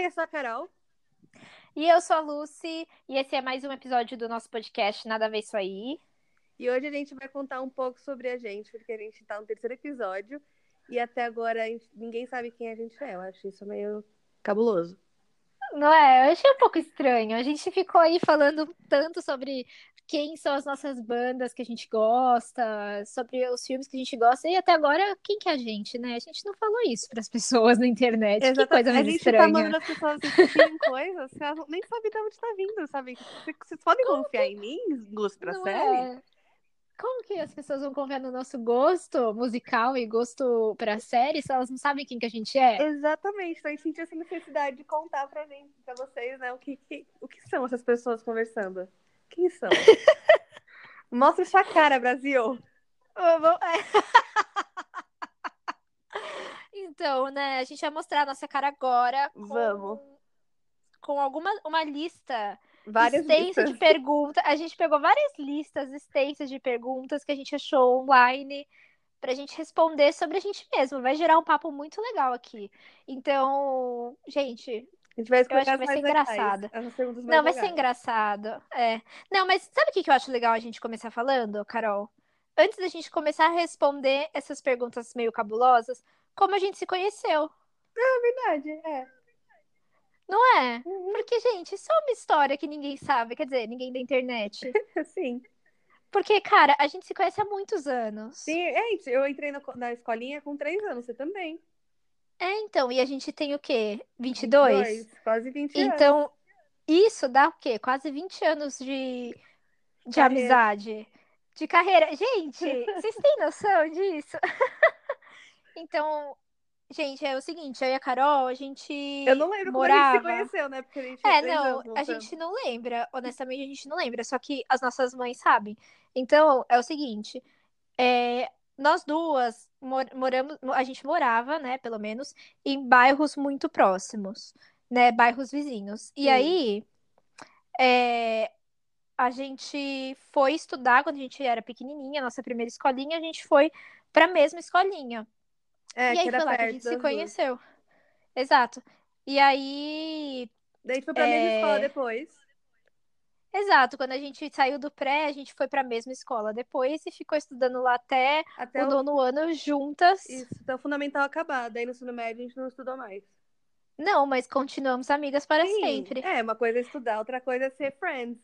Oi, eu sou a Carol. E eu sou a Lucy, e esse é mais um episódio do nosso podcast Nada a Ver Isso Aí. E hoje a gente vai contar um pouco sobre a gente, porque a gente tá no terceiro episódio e até agora ninguém sabe quem a gente é. Eu acho isso meio cabuloso. Não é? Eu achei um pouco estranho. A gente ficou aí falando tanto sobre quem são as nossas bandas que a gente gosta, sobre os filmes que a gente gosta, e até agora, quem que é a gente, né? A gente não falou isso para as pessoas na internet. Exatamente. Que coisa mais a gente estranha. tá mandando as pessoas assistirem coisas que elas nem sabem de onde tá vindo, sabe? Vocês podem Como confiar que... em mim, gosto pra não série? É. Como que as pessoas vão confiar no nosso gosto musical e gosto pra série se elas não sabem quem que a gente é? Exatamente, então a gente sentiu essa necessidade de contar pra gente, pra vocês, né, o que, o que são essas pessoas conversando. Quem são? Mostra sua cara, Brasil. então, né, a gente vai mostrar a nossa cara agora. Com, Vamos. Com alguma uma lista várias extensa listas. de perguntas. A gente pegou várias listas extensas de perguntas que a gente achou online pra gente responder sobre a gente mesmo. Vai gerar um papo muito legal aqui. Então, gente, a gente vai eu acho que vai ser engraçado. Não, vai ser engraçado. É. Não, mas sabe o que eu acho legal a gente começar falando, Carol? Antes da gente começar a responder essas perguntas meio cabulosas, como a gente se conheceu. É verdade, é. Não é? Uhum. Porque, gente, isso é uma história que ninguém sabe, quer dizer, ninguém da internet. Sim. Porque, cara, a gente se conhece há muitos anos. Sim, é, eu entrei na escolinha com três anos, você também. É, então, e a gente tem o quê? 22? 22 quase 20 anos. Então, isso dá o quê? Quase 20 anos de, de amizade, de carreira. Gente, vocês têm noção disso? então, gente, é o seguinte, eu e a Carol, a gente Eu não lembro morava... como a gente se conheceu, né? Porque a gente É, não, a gente não lembra. Honestamente, a gente não lembra. Só que as nossas mães sabem. Então, é o seguinte, é, nós duas moramos, a gente morava, né, pelo menos, em bairros muito próximos, né, bairros vizinhos. E Sim. aí, é, a gente foi estudar quando a gente era pequenininha, nossa primeira escolinha, a gente foi para a mesma escolinha. É, e aí foi lá que a gente se conheceu. Duas. Exato. E aí. Daí foi pra é... mesma escola depois. Exato, quando a gente saiu do pré, a gente foi para a mesma escola depois e ficou estudando lá até, até o nono ano juntas. Isso, até o fundamental acabar. Daí no ensino médio a gente não estudou mais. Não, mas continuamos amigas para Sim, sempre. É, uma coisa é estudar, outra coisa é ser friends.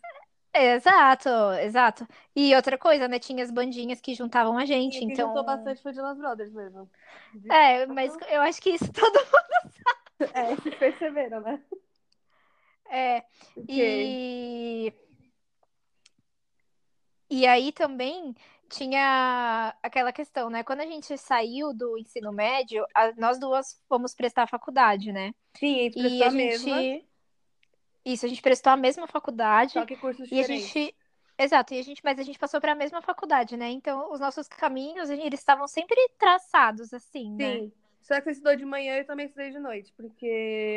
Exato, exato. E outra coisa, né? Tinha as bandinhas que juntavam a gente, Sim, então. juntou bastante foi de Las Brothers mesmo. É, mas eu acho que isso todo mundo sabe. É, vocês perceberam, né? É. Okay. E. E aí também tinha aquela questão, né? Quando a gente saiu do ensino médio, a, nós duas fomos prestar a faculdade, né? Sim, a e a, a mesma. Gente... Isso, a gente prestou a mesma faculdade. Só que cursos e diferentes. a gente Exato, e a gente, mas a gente passou para a mesma faculdade, né? Então, os nossos caminhos, eles estavam sempre traçados, assim, né? Só que você estudou de manhã e eu também estudei de noite, porque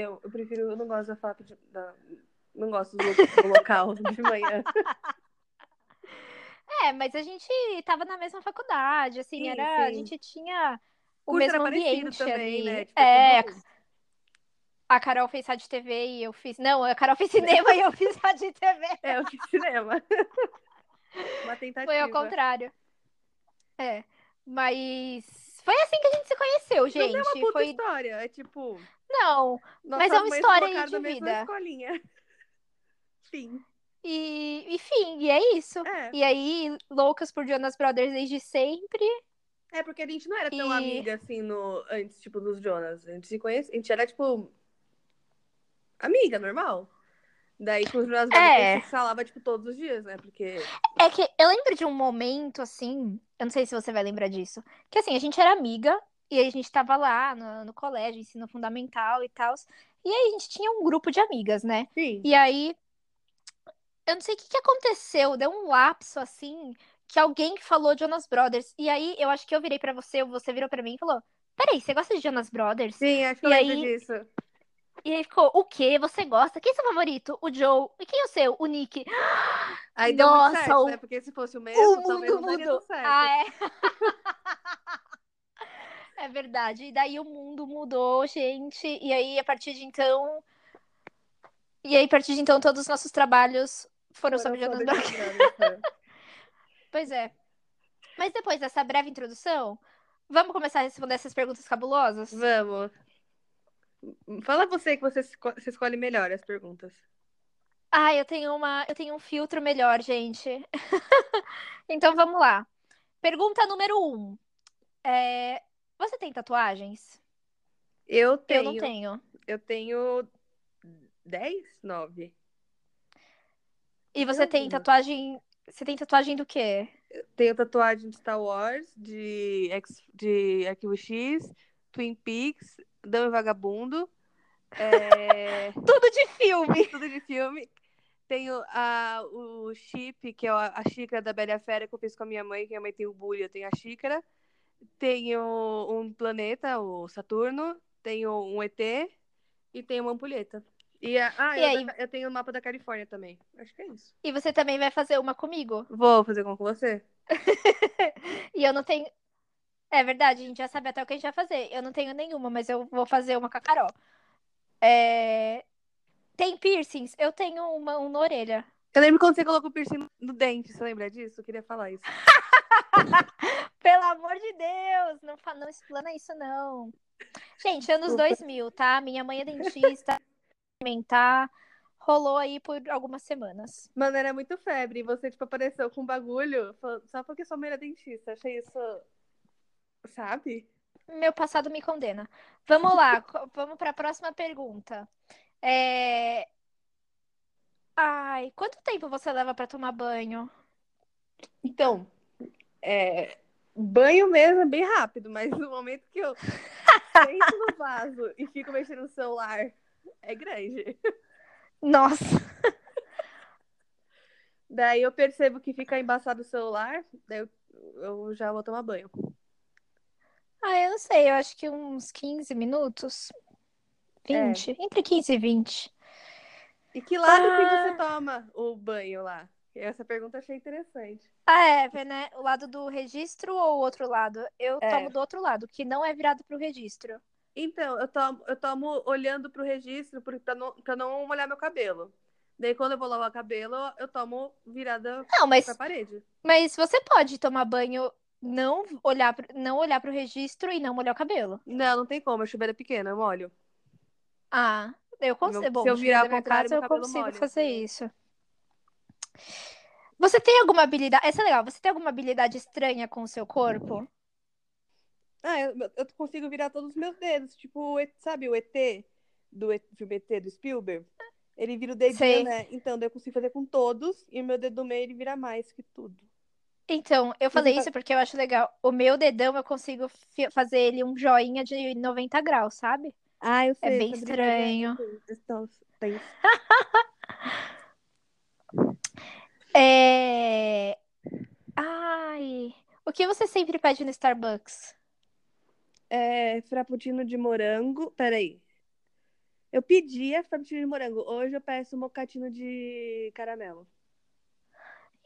eu, eu prefiro, eu não gosto da fato de, da, não gosto do, do local de manhã. É, mas a gente tava na mesma faculdade, assim, sim, era, sim. a gente tinha o mesmo ambiente também, ali. Né? Tipo, é, a Carol fez rádio TV e eu fiz. Não, a Carol fez cinema e eu fiz rádio TV. É, eu fiz cinema. Uma tentativa. Foi ao contrário. É. Mas foi assim que a gente se conheceu, gente. Não é uma puta foi história, é tipo. Não, mas é uma história de vida. Escolinha. Sim. E, enfim, e é isso. É. E aí, loucas por Jonas Brothers desde sempre. É, porque a gente não era tão e... amiga assim no, antes, tipo, dos Jonas. A gente se conhecia, a gente era, tipo, amiga, normal. Daí com os Jonas Brothers é. falava, tipo, todos os dias, né? Porque. É que eu lembro de um momento, assim, eu não sei se você vai lembrar disso, que assim, a gente era amiga, e aí a gente tava lá no, no colégio, ensino fundamental e tal. E aí a gente tinha um grupo de amigas, né? Sim. E aí eu não sei o que, que aconteceu, deu um lapso assim, que alguém falou Jonas Brothers. E aí eu acho que eu virei para você, você virou para mim e falou: Peraí, você gosta de Jonas Brothers? Sim, acho que e eu aí... disso. E aí ficou, o quê? Você gosta? Quem é seu favorito? O Joe. E quem é o seu? O Nick. Aí deu Nossa, certo, o... né? Porque se fosse o mesmo, o mundo mudou. Ah, é. é verdade. E daí o mundo mudou, gente. E aí, a partir de então, E aí, a partir de então, todos os nossos trabalhos foram, Foram sobre Jonas é. Pois é. Mas depois dessa breve introdução, vamos começar a responder essas perguntas cabulosas? Vamos. Fala você que você, você escolhe melhor as perguntas. Ah, eu tenho uma, eu tenho um filtro melhor, gente. Então vamos lá. Pergunta número um. É, Você tem tatuagens? Eu tenho. Eu não tenho. Eu tenho 10? 9. E você tem tatuagem. Você tem tatuagem do quê? Tenho tatuagem de Star Wars, de, X, de Arquivo X, Twin Peaks, Dama e Vagabundo. É, Tudo de filme. tudo de filme. Tenho a, o chip, que é a, xícara da Bela Fera que eu fiz com a minha mãe, que a minha mãe tem o bulho, eu tenho a xícara. Tenho um planeta, o Saturno. Tenho um ET e tenho uma ampulheta. E, a- ah, E eu, aí? eu tenho o mapa da Califórnia também. Acho que é isso. E você também vai fazer uma comigo. Vou fazer com você? E eu não tenho. É verdade, a gente já sabe até o que a gente vai fazer. Eu não tenho nenhuma, mas eu vou fazer uma com a Carol. É, Tem piercings? Eu tenho uma, um na orelha. Eu lembro quando você colocou o piercing no dente, você lembra disso? Eu queria falar isso. Pelo amor de Deus, não, não explana isso, não. Gente, anos Desculpa. 2000, tá? Minha mãe é dentista, alimentar, rolou aí por algumas semanas. Mano, era muito febre. Você, tipo, apareceu com um bagulho só porque sua mãe era dentista. Achei isso. Sabe? Meu passado me condena. Vamos lá, vamos para a próxima pergunta. É... Ai, quanto tempo você leva para tomar banho? Então, é. Banho mesmo é bem rápido, mas no momento que eu sento no vaso e fico mexendo no celular, é grande. Nossa, Daí eu percebo que fica embaçado o celular, daí eu, eu já vou tomar banho. Ah, eu não sei, eu acho que uns 15 minutos. 20, entre 15 e 20. E que lado que Ah. você toma o banho lá? Essa pergunta eu achei interessante. Ah, é, né? O lado do registro ou o outro lado? Eu É. tomo do outro lado, que não é virado pro registro. Então, eu tomo, eu tomo olhando pro registro pra não, pra não molhar meu cabelo. Daí, quando eu vou lavar o cabelo, eu tomo virada Não, mas, pra parede. mas você pode tomar banho, não olhar, pro- não olhar pro registro e não molhar o cabelo. Não, não tem como, a chuveira é pequena, eu molho. Ah, eu consigo. Meu- Bom, se eu virar minha contrário, eu consigo molha, fazer isso. Você tem alguma habilidade? Essa é legal. Você tem alguma habilidade estranha com o seu corpo? Ah, eu, eu consigo virar todos os meus dedos. Tipo, sabe o ET do filme ET do Spielberg? Ele vira o dedinho, Sei. né? Então, eu consigo fazer com todos e o meu dedo do meio ele vira mais que tudo. Então, eu falei fa- isso porque eu acho legal. O meu dedão eu consigo fazer ele um joinha de 90 graus, sabe? Ah, eu sei. É bem é- estranho. É... Ai, o que você sempre pede no Starbucks? É, frappuccino de morango. Peraí. Eu pedia frappuccino de morango. Hoje eu peço mocatino de caramelo.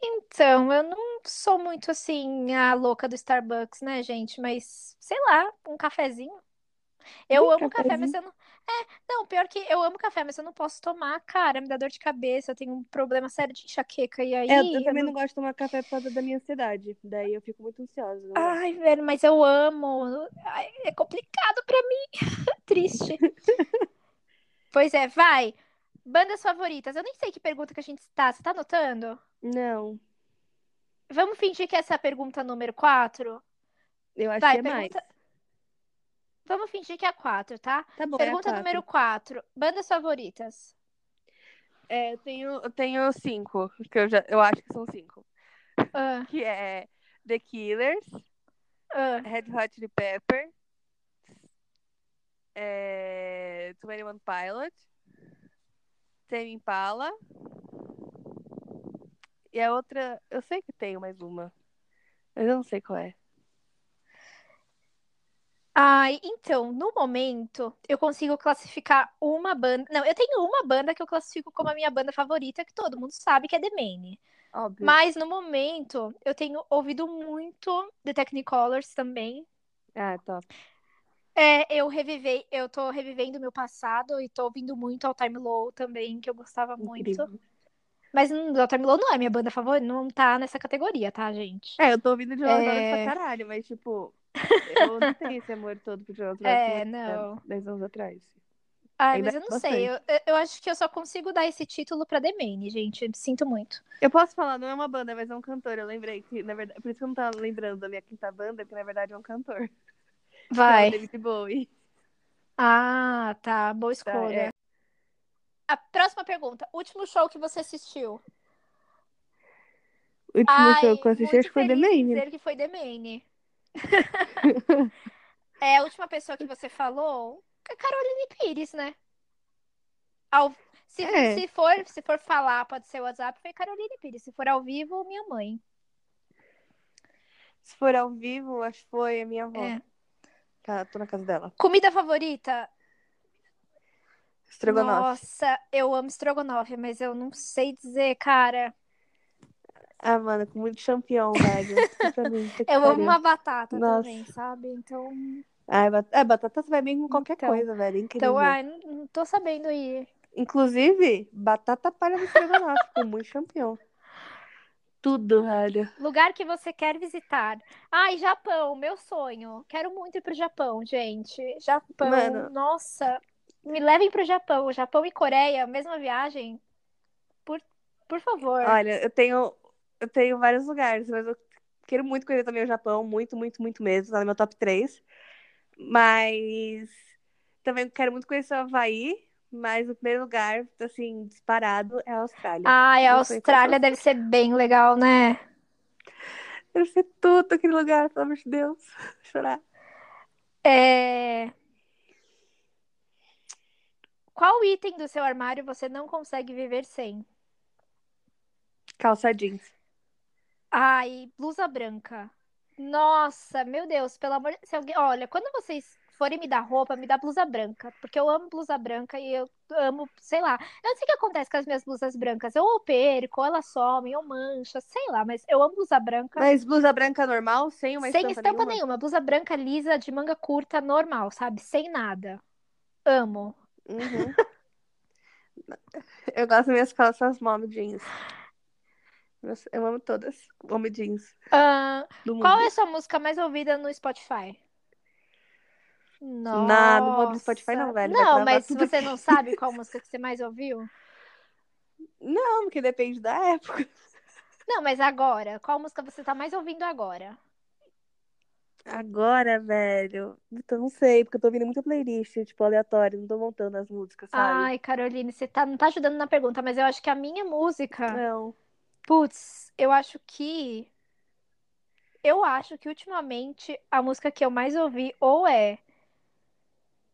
Então, eu não sou muito assim a louca do Starbucks, né, gente? Mas, sei lá, um cafezinho. Eu amo café, mas cafezinho? eu não. É, não, pior que eu amo café, mas eu não posso tomar, cara, me dá dor de cabeça, eu tenho um problema sério de enxaqueca. E aí. É, eu eu também não- não gosto de tomar café por causa da minha ansiedade. Daí eu fico muito ansiosa. Ai, velho, mas eu amo. Ai, é complicado pra mim. Triste. Pois é, vai. Bandas favoritas. Eu nem sei que pergunta que a gente está. Você tá anotando? Não, Vamos fingir que essa é a pergunta número 4? eu acho Vai, que é mais. pergunta- Vamos fingir que é a 4, tá? Tá bom, é a Pergunta quatro. número 4. Bandas favoritas. É, eu tenho, eu tenho cinco, que eu, já, eu acho que são cinco. Ah, Que é The Killers, ah. Red Hot Chili Pepper, é, 21 Pilot, Tame Impala. E a outra, eu sei que tem mais uma, mas eu não sei qual é. Ai, então, no momento, eu consigo classificar uma banda. Não, eu tenho uma banda que eu classifico como a minha banda favorita, que todo mundo sabe que é The Maine. Óbvio. Mas no momento, eu tenho ouvido muito The Technicolors também. Ah, top. É, eu revivei, eu tô revivendo meu passado e tô ouvindo muito All Time Low também, que eu gostava Incrível. muito. Mas hum, All Time Low não é minha banda favorita, não tá nessa categoria, tá, gente? É, eu tô ouvindo de É. pra caralho, mas tipo, eu não tenho esse amor todo pro Jonas É, como não. 10 anos atrás. Ai, Ainda mas eu não bastante. sei, eu, eu- acho que eu só consigo dar esse título pra The Main, gente, sinto muito. Eu posso falar, não é uma banda, mas é um cantor. Eu lembrei que, na verdade, por isso que eu não tava lembrando da minha quinta banda, porque na verdade é um cantor. É o Vai. David Bowie. Ah, tá, boa Tá, escolha. é. A próxima pergunta, último show que você assistiu? O último Ai, show que eu assisti acho que foi The Main. dizer que foi The Main. É a última pessoa que você falou? É Caroline Pires, né? Ao- Se, É. se, for, se for falar, pode ser o WhatsApp, foi Caroline Pires. Se for ao vivo, minha mãe. Se for ao vivo, acho que foi a minha avó. É. Tá, tô na casa dela. Comida favorita? Estrogonofe. Nossa, eu amo estrogonofe, mas eu não sei dizer, cara. Ah, mano, com muito champignon, velho. Mim, Eu amo uma batata Nossa. também, sabe? Então, Ai, bat- é, batata vai bem com qualquer Então. coisa, velho. Incrível. então ai, não, não tô sabendo aí. Inclusive, batata palha no estrogonofe, com muito champignon. Tudo, velho. Lugar que você quer visitar. Ai, Japão, meu sonho. Quero muito ir pro Japão, gente. Japão, Mano. nossa. Me levem pro Japão. Japão e Coreia, mesma viagem. Por, por favor. Olha, eu tenho, eu tenho vários lugares, mas eu quero muito conhecer também o Japão, muito, muito, muito mesmo, tá no meu top 3. Mas também quero muito conhecer o Havaí, mas o primeiro lugar, assim, disparado, é a Austrália. Ai, a Austrália deve ser bem legal, né? Deve ser tudo aquele lugar, pelo amor de Deus. Chorar. É... Qual item do seu armário você não consegue viver sem? Calça jeans. Ai, blusa branca. Nossa, meu Deus, pelo amor de alguém, olha, quando vocês forem me dar roupa, me dá blusa branca, porque eu amo blusa branca e eu amo, sei lá. Eu não sei o que acontece com as minhas blusas brancas. Eu ou perco, ou elas somem, ou mancha, sei lá, mas eu amo blusa branca. Mas blusa branca normal, sem uma sem estampa estampa nenhuma? nenhuma, blusa branca lisa de manga curta normal, sabe? Sem nada. Amo. Uhum. Eu gosto das minhas calças mom jeans. Nossa, Eu amo todas. Mom jeans mundo. qual é a sua música mais ouvida no Spotify? Vou abrir Spotify não, Nossa. velho, Não, mas tudo você aqui. não sabe qual música que você mais ouviu? Não, porque depende da época. Não, mas agora, qual música você tá mais ouvindo agora? Agora, velho, então não sei, porque eu tô ouvindo muita playlist, tipo, aleatória, não tô montando as músicas, sabe? Ai, Caroline, você tá, não tá ajudando na pergunta, mas eu acho que a minha música, Não. putz, eu acho que eu acho que ultimamente a música que eu mais ouvi ou é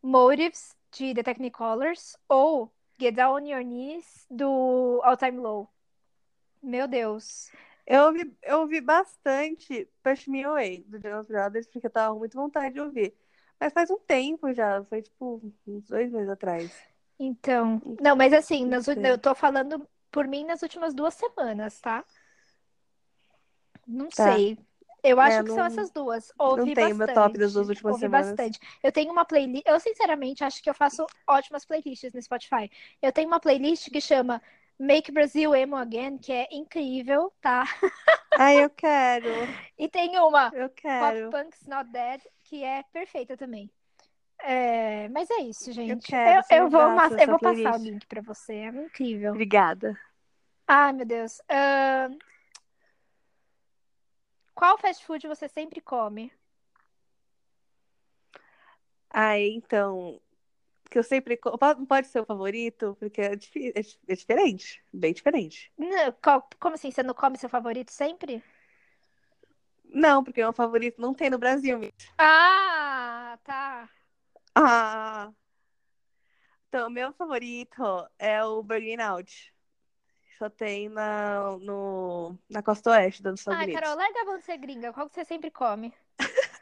Motives de The Technicolors ou Get Down on Your Knees do All Time Low. Meu Deus. Eu ouvi, eu ouvi bastante Push Me Away, do Jonas Brothers, porque eu tava com muita vontade de ouvir. Mas faz um tempo já, foi tipo uns dois meses atrás. Então, não, mas assim, Não nas eu tô falando por mim nas últimas duas semanas, tá? Não Tá. sei. Eu acho É, que são não- essas duas. Ouvi tenho meu top das duas bastante, últimas ouvi semanas. bastante. Eu tenho uma playlist. Eu, sinceramente, acho que eu faço ótimas playlists no Spotify. Eu tenho uma playlist que chama Make Brazil Emo Again, que é incrível, tá? Ai, eu quero, E tem uma eu Pop quero. Punk's Not Dead, que é perfeita também. É, mas é isso, gente. quero, Eu, você eu me vou, mas- eu vou passar o link pra você. É incrível. Obrigada. Ai, meu Deus. Ahn, Qual fast food você sempre come? Ai, então, que eu sempre. Pode, ser o favorito, porque é, é, é diferente, bem diferente. Não, como assim? Você não come seu favorito sempre? Não, porque meu favorito não tem no Brasil. Ah, tá. Ah! Então, meu favorito é o Burger Out. Só tem na, no, na costa oeste dos Estados Ai, Unidos. Carol, larga a mão de ser gringa. Qual que você sempre come?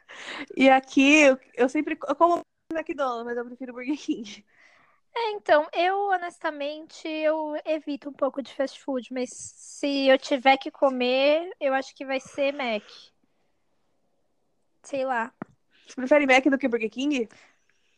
E aqui, eu, eu sempre eu como McDonald's, mas eu prefiro Burger King. É, então, eu honestamente, eu evito um pouco de fast food, mas se eu tiver que comer, eu acho que vai ser Mac. Sei lá. Você prefere Mac do que Burger King?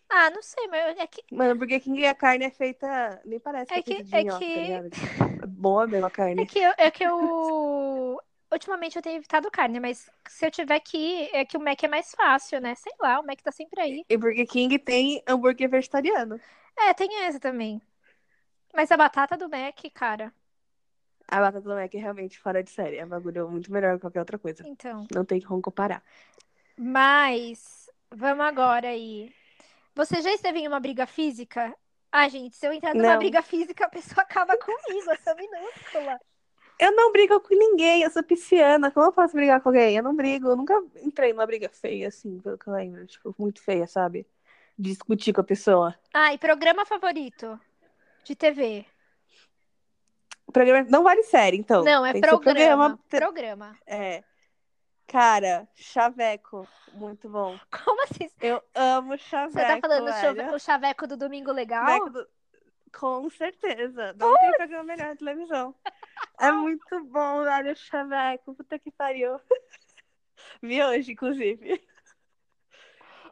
Ah, não sei, mas é que. Mano, Burger King a carne é feita. Nem parece É que é que- é que- tá ligado? Tipo, é boa mesmo a carne. É que eu, é que eu. Ultimamente eu tenho evitado carne, mas se eu tiver que ir, é que o Mac é mais fácil, né? Sei lá, o Mac tá sempre aí. E Burger King tem hambúrguer vegetariano. É, tem essa também. Mas a batata do Mac, cara. A batata do Mac é realmente fora de série. É um bagulho muito melhor que qualquer outra coisa. Então. Não tem como comparar. Mas, vamos agora aí. Você já esteve em uma briga física? Ah, gente, se eu entrar numa Não. briga física, a pessoa acaba comigo, eu sou minúscula. Eu não brigo com ninguém, eu sou pisciana. Como eu posso brigar com alguém? Eu não brigo. Eu nunca entrei numa briga feia, assim, pelo que eu lembro. Tipo, muito feia, sabe? Discutir com a pessoa. Ah, e programa favorito de TV? Programa não vale série, então. Não, é programa. Te- Programa. É. Cara, Chaveco. Muito bom. Como assim? Eu amo Chaveco. Você tá falando do velho. o chaveco do Domingo Legal? Do- Com certeza. Não tem programa melhor na televisão. É muito bom, velho, Chaveco. Puta que pariu. Vi hoje, inclusive.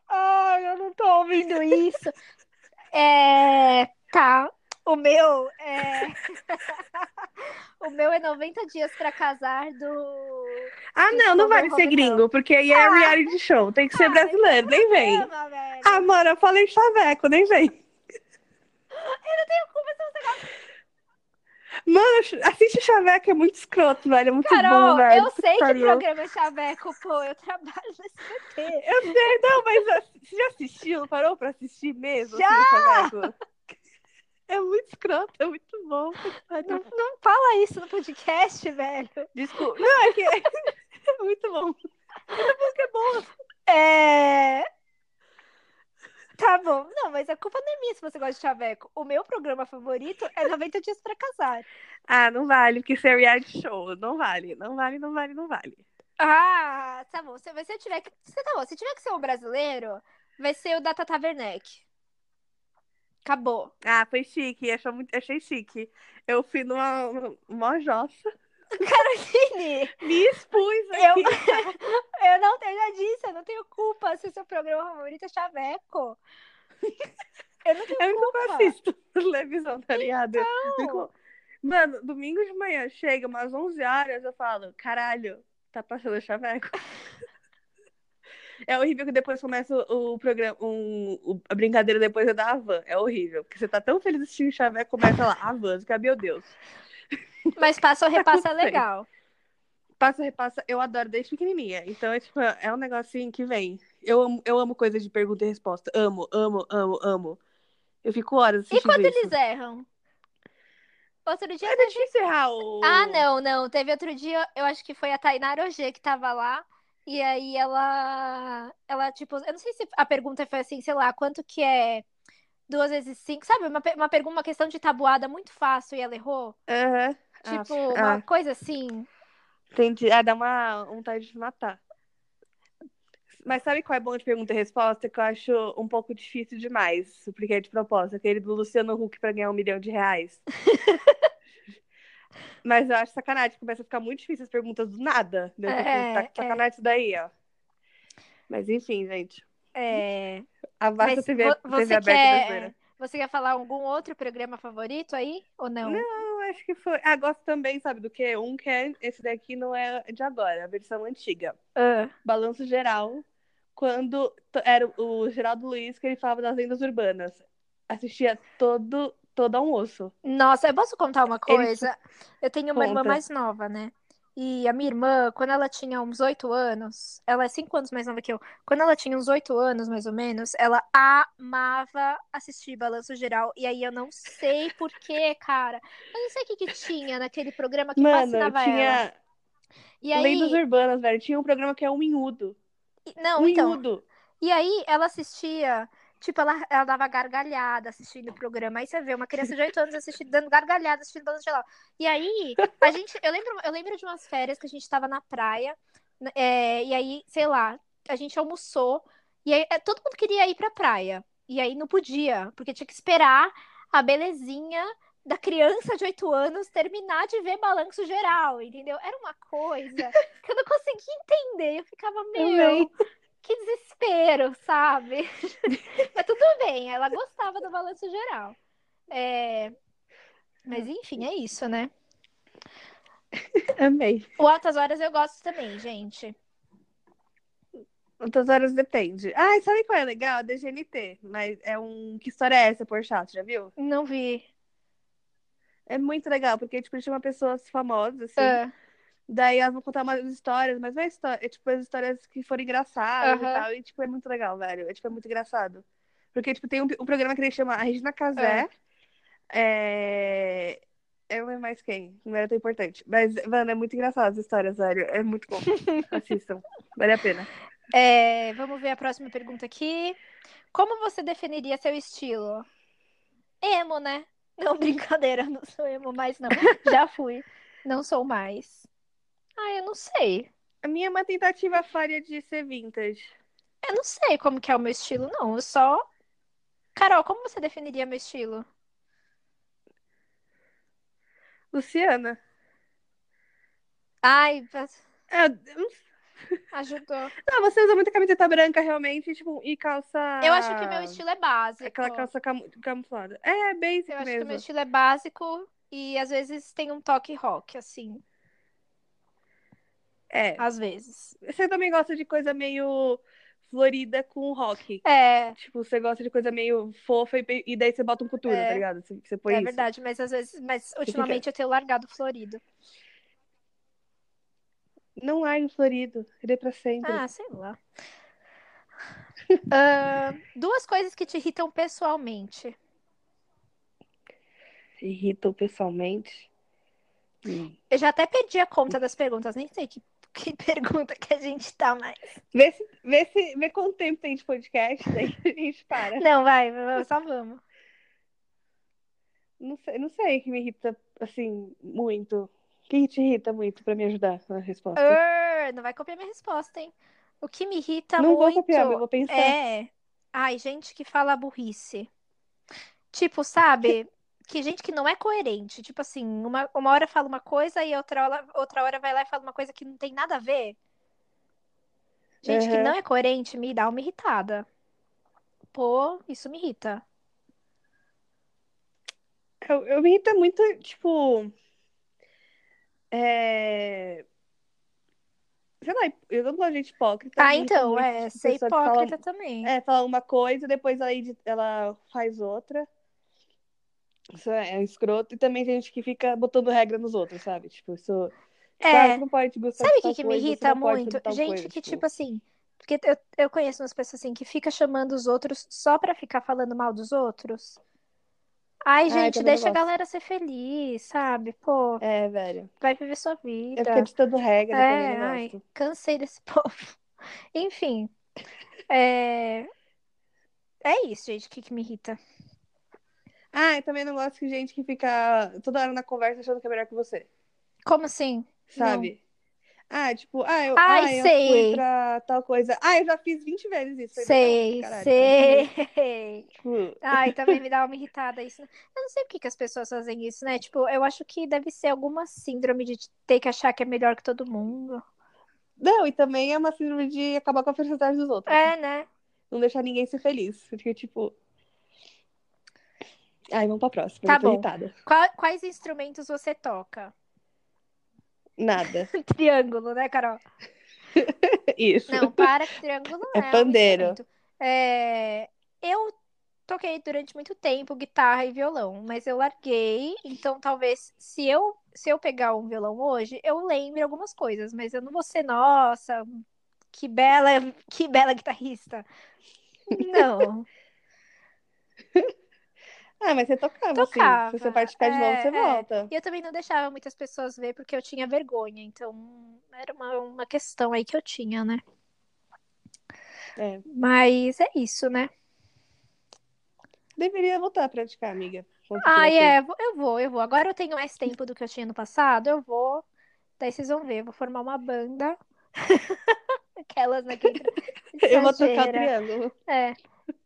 Ai, eu não tô ouvindo isso. É. Tá. O meu é. o meu é 90 dias pra casar do. Ah, não, não vale ser gringo, porque aí é reality show. Tem que ser Ah, brasileiro, nem vem. Velho. Ah, mano, eu falei Chaveco, nem vem. Como você Mano, assiste Chaveco, é muito escroto, velho. É muito Carol, bom, velho. eu sei que pariu. programa é chaveco, pô. Eu trabalho no SBT. Eu sei, não, mas ah, você já assistiu? Parou pra assistir mesmo? Já! assim? É muito escroto, é muito bom. Não, não fala isso no podcast, velho. Desculpa. Não, é que é, é muito bom. Muito bom que é bom. É. Tá bom. Não, mas a culpa não é minha se você gosta de chaveco. O meu programa favorito é 90 dias pra casar. Ah, não vale, porque isso é reality show. Não vale, não vale, não vale, não vale. Ah, tá bom. Se você tiver que. Se, tá bom, se tiver que ser um brasileiro, vai ser o da Tata Werneck. Acabou. Ah, foi chique, achei, muito, achei chique. Eu fui numa, numa jossa, Carolina, me expus eu, aqui. eu não tenho, já disse, eu não tenho culpa se o seu programa favorito é chaveco. Eu não tenho o que eu culpa. assisto televisão, tá ligado? Eu fico- Mano, domingo de manhã chega umas 11 horas, eu falo, caralho, tá passando chaveco. É horrível que depois começa o, o programa, um, o- a brincadeira depois é da Havan. É horrível. Porque você tá tão feliz assistindo Chaveco, começa lá, Havan, fica, meu Deus. Mas passa ou repassa é legal. Passa, repassa, eu adoro desde pequenininha. Então, é tipo, é um negocinho que vem. Eu amo, eu amo coisa de pergunta e resposta. Amo, amo, amo, amo. Eu fico horas E assistindo quando isso. eles erram? Outro dia É deixa eu encerrar o... Ah, não, não. Teve outro dia, eu acho que foi a Tainara Ogê que tava lá. E aí ela. Ela, tipo, eu não sei se a pergunta foi assim, sei lá, quanto que é duas vezes cinco? Sabe? Uma, uma pergunta, uma questão de tabuada muito fácil e ela errou. Aham. Tipo, Ah, uma ah, coisa assim. entendi. Ah, dá uma vontade de matar. Mas sabe qual é bom de pergunta e resposta? Que eu acho um pouco difícil demais, porque é de propósito. Aquele do Luciano Huck pra ganhar um milhão de reais. Mas eu acho sacanagem, começa a ficar muito difícil as perguntas do nada. Fico, É, tá- é. sacanagem isso daí, ó. Mas enfim, gente. É... A Mas TV, vo- TV você aberta quer. brasileira. Você quer falar algum outro programa favorito aí? Ou não? Não, acho que foi. Ah, gosto também, sabe do que? Um que é. Esse daqui não é de agora, é a versão antiga. Ah, Balanço Geral, quando era o Geraldo Luiz que ele falava das lendas urbanas. Assistia todo, todo almoço. Nossa, eu posso contar uma Ele- coisa? Eu tenho uma irmã Conta. mais nova, né? E a minha irmã, quando ela tinha uns oito anos, ela é cinco anos mais nova que eu. Quando ela tinha uns oito anos, mais ou menos, ela amava assistir Balanço Geral. E aí eu não sei porquê, cara. Eu não sei o que que tinha naquele programa que Mano, fascinava ela. tinha E aí, lendas urbanas, velho. Tinha um programa que é um minuto. não, Um então. E aí ela assistia, tipo, ela, ela dava gargalhada assistindo o programa. Aí você vê uma criança de 8 anos assistindo, dando gargalhada assistindo Balanço Geral. E aí, a gente, eu lembro, eu lembro de umas férias que a gente tava na praia, né, é, e aí, sei lá, a gente almoçou, e aí é, todo mundo queria ir pra praia. E aí não podia, porque tinha que esperar a belezinha da criança de 8 anos terminar de ver balanço geral, entendeu? Era uma coisa que eu não conseguia entender. Eu ficava, meu, Também. Que desespero, sabe? Mas tudo bem, ela gostava do balanço geral. É... Mas enfim, é isso, né? Amei. O Altas Horas eu gosto também, gente. Altas Horas depende. Ah, sabe qual é legal? DGNT. Mas é um. Que história é essa, por chato? Já viu? Não vi. É muito legal, porque, tipo, chama pessoas famosas, assim. Ah, Daí elas vão contar umas histórias, mas não é história. É, tipo, as histórias que foram engraçadas Aham. e tal. E, tipo, é muito legal, velho. É, tipo, é muito engraçado. Porque, tipo, tem um, um programa que ele chama a Regina Casé. É... Eu não lembro mais quem. Não era tão importante. Mas, mano, é muito engraçado as histórias, velho. É muito bom. Assistam. Vale a pena. é, Vamos ver a próxima pergunta aqui. Como você definiria seu estilo? Emo, né? Não, brincadeira, não sou emo mais, não. Já fui. Não sou mais. Ah, eu não sei. A minha é uma tentativa falha de ser vintage. Eu não sei como que é o meu estilo, não. Eu só. Carol, como você definiria meu estilo? Luciana. Ai, É, não ajudou. Não, você usa muita camiseta branca, realmente, tipo, e calça. Eu acho que meu estilo é básico. Aquela calça camu- camuflada. É, basic Eu acho que mesmo. o meu estilo é básico e às vezes tem um toque rock, assim. É. Às vezes. Você também gosta de coisa meio florida com rock. É, Tipo, você gosta de coisa meio fofa e, e daí você bota um coturno, É. tá ligado? Você, você põe é isso. verdade, mas às vezes. Mas ultimamente eu tenho largado o florido. Não há em florido. Ele é pra sempre. Ah, sei lá. Ah, duas coisas que te irritam pessoalmente. Irritam pessoalmente. Hum. Eu já até perdi a conta das perguntas, nem sei que, que pergunta que a gente tá mais. Vê, se, vê, se, vê quanto tempo tem de podcast, daí a gente para. Não, vai, só vamos. Não sei, não sei o que me irrita, assim, muito. O que te irrita muito pra me ajudar na resposta? Arr, não vai copiar minha resposta, hein? O que me irrita não vou muito copiar, mas eu vou pensar. é. Ai, gente que fala burrice. Tipo, sabe? Que gente que não é coerente. Tipo assim, uma, uma hora fala uma coisa e outra hora, outra hora vai lá e fala uma coisa que não tem nada a ver. Gente que Uhum. não é coerente me dá uma irritada. Pô, isso me irrita. Eu, eu me irrita muito, tipo. É... Sei lá, eu não gosto de gente hipócrita. Ah, então, é, ser que fala- hipócrita também. É, fala uma coisa, depois ela, ela faz outra. Isso é, é um escroto. E também tem gente que fica botando regra nos outros, sabe? Tipo, isso. É. Ah, você não pode gostar Sabe o que, que me coisa, irrita muito? Gente coisa, que, tipo assim, porque eu, eu conheço umas pessoas assim que fica chamando os outros só pra ficar falando mal dos outros. Ai, Ai, gente, não deixa a galera ser feliz, sabe? Pô, É, velho. vai viver sua É vida. ficar ditando regra É, também, eu ai, cansei desse povo. Enfim, é... É isso, gente, o que, que me irrita. Ah, eu também não gosto de gente que fica toda hora na conversa achando que é melhor que você. Como assim? Sabe? Ah, tipo, ah, eu, Ai, ah, eu sei. fui pra tal coisa. Ah, eu já fiz 20 vezes isso. Sei, caralho, sei. Tipo, Ai, também me dá uma irritada isso. Eu não sei por que que as pessoas fazem isso, né? Tipo, eu acho que deve ser alguma síndrome de ter que achar que é melhor que todo mundo. Não, e também é uma síndrome de acabar com a felicidade dos outros. É, né? Não deixar ninguém ser feliz. Porque, tipo. Ai, vamos pra próxima. Tá bom. irritada. Qua- quais instrumentos você toca? Nada. Triângulo, né, Carol? Isso. Não, para que triângulo não É é, um pandeiro. instrumento. É, eu toquei durante muito tempo guitarra e violão, mas eu larguei, então talvez se eu se eu pegar um violão hoje, eu lembre algumas coisas, mas eu não vou ser, nossa, que bela, que bela guitarrista. Não, Ah, mas você tocava, Tocava, assim. Se você praticar de novo, é, você é. volta. E eu também não deixava muitas pessoas ver porque eu tinha vergonha, então era uma, uma questão aí que eu tinha, né? É. Mas é isso, né? Deveria voltar a praticar, amiga. Ah, é, eu vou, eu vou. Agora eu tenho mais tempo do que eu tinha no passado, eu vou. Daí vocês vão ver, eu vou formar uma banda. Aquelas, né? Que. Eu vou tocar o triângulo. É.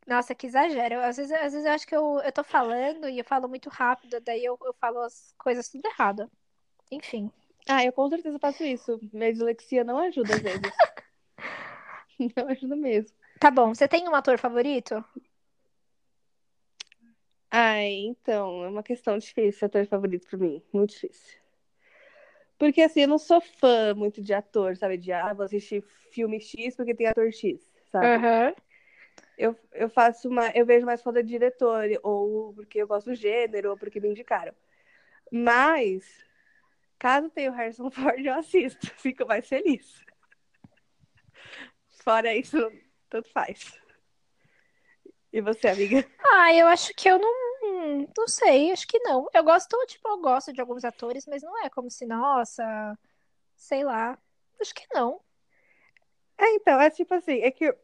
Nossa, que exagero. Às vezes, às vezes eu acho que eu, eu tô falando e eu falo muito rápido, daí eu, eu falo as coisas tudo errado. Enfim. Ah, eu com certeza faço isso. Minha dislexia não ajuda às vezes. Não ajuda mesmo. Tá bom, você tem um ator favorito? Ai, então, é uma questão difícil, ator favorito pra mim. Muito difícil. Porque assim, eu não sou fã muito de ator, sabe? De ah, vou assistir filme X porque tem ator X, sabe? Aham. Eu, eu faço uma, eu vejo mais foda de diretor, ou porque eu gosto do gênero, ou porque me indicaram. Mas, caso tenha o Harrison Ford, eu assisto, fico mais feliz. Fora isso, tanto faz. E você, amiga? Ah, eu acho que eu não. Não sei, acho que não. Eu gosto, tipo, eu gosto de alguns atores, mas não é como se, nossa, sei lá. Acho que não. É, então, é tipo assim, é que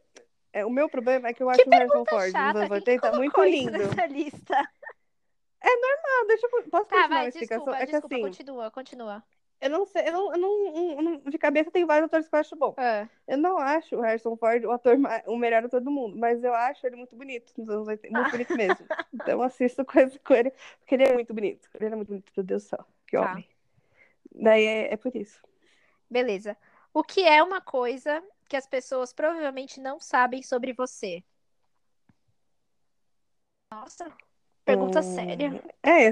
é, o meu problema é que eu Que acho o Harrison Ford dos anos quem 80 colocou muito lindo. nessa lista? Ah, deixa eu, posso Tá, continuar vai, a explicação? desculpa, é que desculpa, assim, continua, continua. eu não sei, eu não, eu não, eu não- de cabeça tem vários atores que eu acho bom. É. Eu não acho o Harrison Ford o ator o melhor ator do mundo, mas eu acho ele muito bonito nos anos 80, muito bonito mesmo. Então assisto coisas com ele, porque ele é muito bonito. Ele é muito bonito, meu Deus do céu, que Tá. homem. Daí é, é por isso. Beleza. O que é uma coisa que as pessoas provavelmente não sabem sobre você? Nossa, pergunta Hum, séria. É,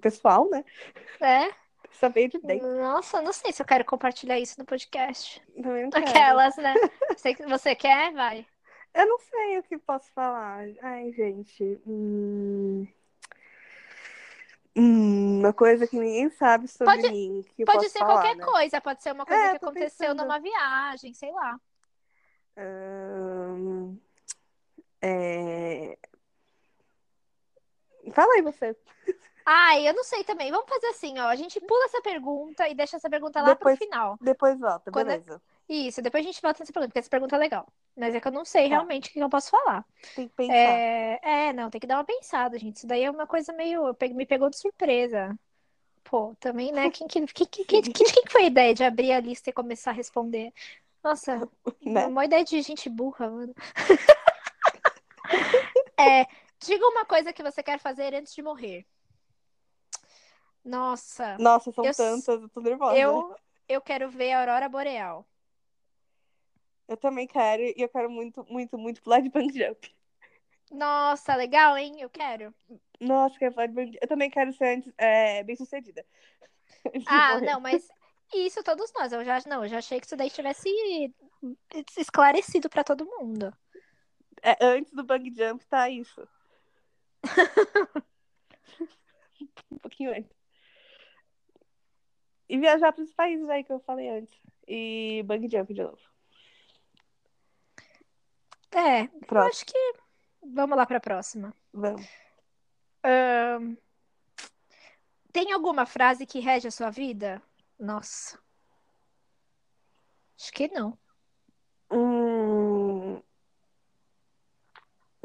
pessoal, né? É? Saber de dentro. Nossa, não sei se eu quero compartilhar isso no podcast. Também não quero. Aquelas, né? Você, você quer? Vai. Eu não sei o que posso falar. Ai, gente. Hum... Hum, uma coisa que ninguém sabe sobre Pode- mim. Pode ser falar, qualquer né? coisa, pode ser uma coisa É, que aconteceu pensando. numa viagem, sei lá. É... Fala aí você. Ai, eu não sei também. Vamos fazer assim, ó. A gente pula essa pergunta e deixa essa pergunta lá Depois- pro final. Depois volta, Quando- beleza. Isso, depois a gente volta nessa pergunta, porque essa pergunta é legal. Mas é que eu não sei Tá. realmente o que eu posso falar. Tem que pensar. É, é, não, tem que dar uma pensada, gente. Isso daí é uma coisa meio. Me pegou de surpresa. Pô, também, né? Quem, que- quem, quem, quem, quem, quem que foi a ideia de abrir a lista e começar a responder? Nossa, Né? uma ideia de gente burra, mano. É, diga uma coisa que você quer fazer antes de morrer. Nossa, Nossa, são eu- tantas, eu tô nervosa. eu, eu quero ver a aurora boreal. Eu também quero, e eu quero muito, muito, muito pular de bungee jump. Nossa, legal, hein? Eu quero. Nossa, quero pular de bungee Eu também quero ser antes, é, bem sucedida. Ah, não, mas isso todos nós. Eu já não, eu já achei que isso daí tivesse esclarecido pra todo mundo. É, antes do bungee jump tá isso. um pouquinho antes. E viajar para os países aí que eu falei antes. E bungee jump de novo. É, eu Próximo, acho que vamos lá pra próxima. vamos. Ahn, Tem alguma frase que rege a sua vida? Nossa. Acho que não. Hum,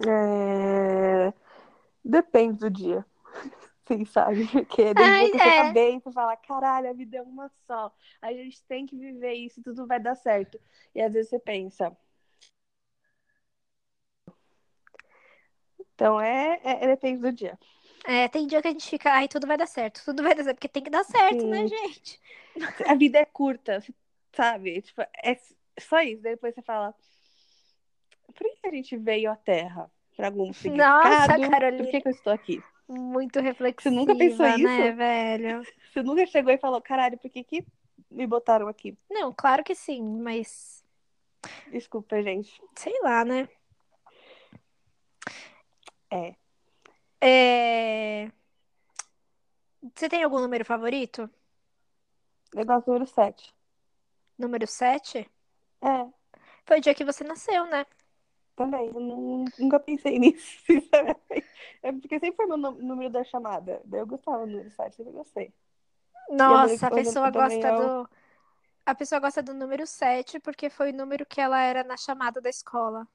é, Depende do dia. Sim, sabe? Porque tem Ai, dia que você é. tá bem, você fala, caralho, a vida é uma só. A gente tem que viver isso e tudo vai dar certo. E às vezes você pensa. Então é, é, é depende do dia. É, tem dia que a gente fica, ai, tudo vai dar certo, tudo vai dar certo, porque tem que dar certo, né, Sim. gente? A vida é curta, sabe? Tipo, é só isso. Depois você fala. Por que a gente veio à Terra? Pra algum Nossa, significado? Carolina. Por que, que eu estou aqui? Muito reflexiva, nunca pensou né, isso? velho? Você nunca chegou e falou, caralho, por que, que me botaram aqui? Não, claro que sim, mas Desculpa, gente. sei lá, né? É. É... Você tem algum número favorito? Negócio número 7. Número 7? É, Foi o dia que você nasceu, né? também. Eu nu- nunca pensei nisso, sinceramente. É porque sempre foi meu nú- número da chamada. Daí eu gostava do número 7, sempre gostei. Nossa, a eu- eu pessoa gosta eu- do. A pessoa gosta do número 7 porque foi o número que ela era na chamada da escola.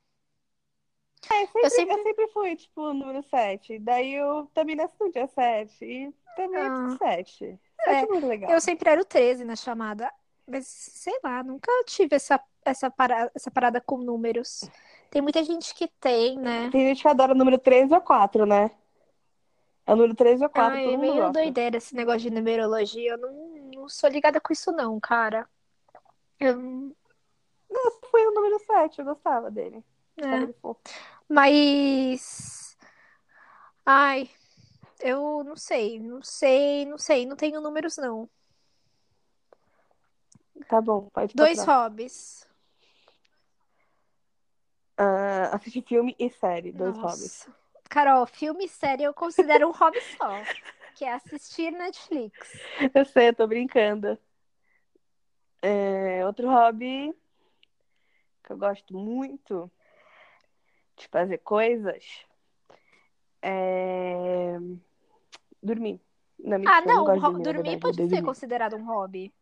É, sempre, Eu eu, sempre- sempre... fui, tipo, o número 7. Daí eu também nasci no dia 7. E também é Ah. 7. É, 7 é muito legal. Eu sempre era o 13 na chamada. Mas, sei lá, nunca tive essa, essa, parada, essa parada com números. Tem muita gente que tem, né? Tem gente que adora o número 3 ou 4, né? É o número 3 ou 4, Ai, todo é meio gosta. doideira esse negócio de numerologia. Eu não, não sou ligada com isso, não, cara. Eu Não, foi o número 7, eu gostava dele. É. fofo. Mas. Ai, eu não sei, não sei, não sei, não tenho números, não. Tá bom, pode Dois hobbies. Ah, assistir filme e série, dois hobbies. Nossa. Carol, filme e série eu considero um hobby só, que é assistir Netflix. Eu sei, eu tô brincando. É, outro hobby que eu gosto muito de fazer coisas é dormir. Não, Ah, não não, dormir, dormir pode ser dormir. considerado um hobby.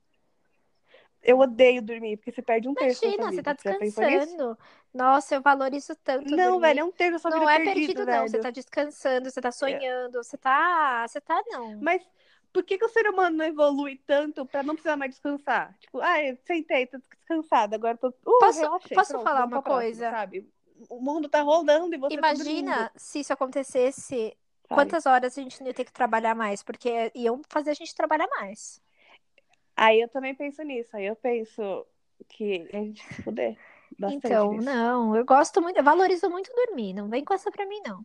Eu odeio dormir, porque você perde um terço Imagina, você tá descansando. Nossa, eu valorizo tanto Não, dormir. velho, é um terço sua Não é perdido, perdido, não. Você tá descansando, você tá sonhando, você tá. Você tá, não. Mas por que, que o ser humano não evolui tanto pra não precisar mais descansar? Tipo, ah, eu sentei, tô descansada, agora tô. Uh, Posso- relaxei, posso pronto, falar uma próxima, coisa? sabe? O mundo tá rolando e você tá Imagina dormindo, se isso acontecesse, sabe? quantas horas a gente não ia ter que trabalhar mais, porque iam fazer a gente trabalhar mais. Aí eu também penso nisso. Aí eu penso que a gente se fuder bastante Então, nisso. não, eu gosto muito, eu valorizo muito dormir, não vem com essa pra mim, não.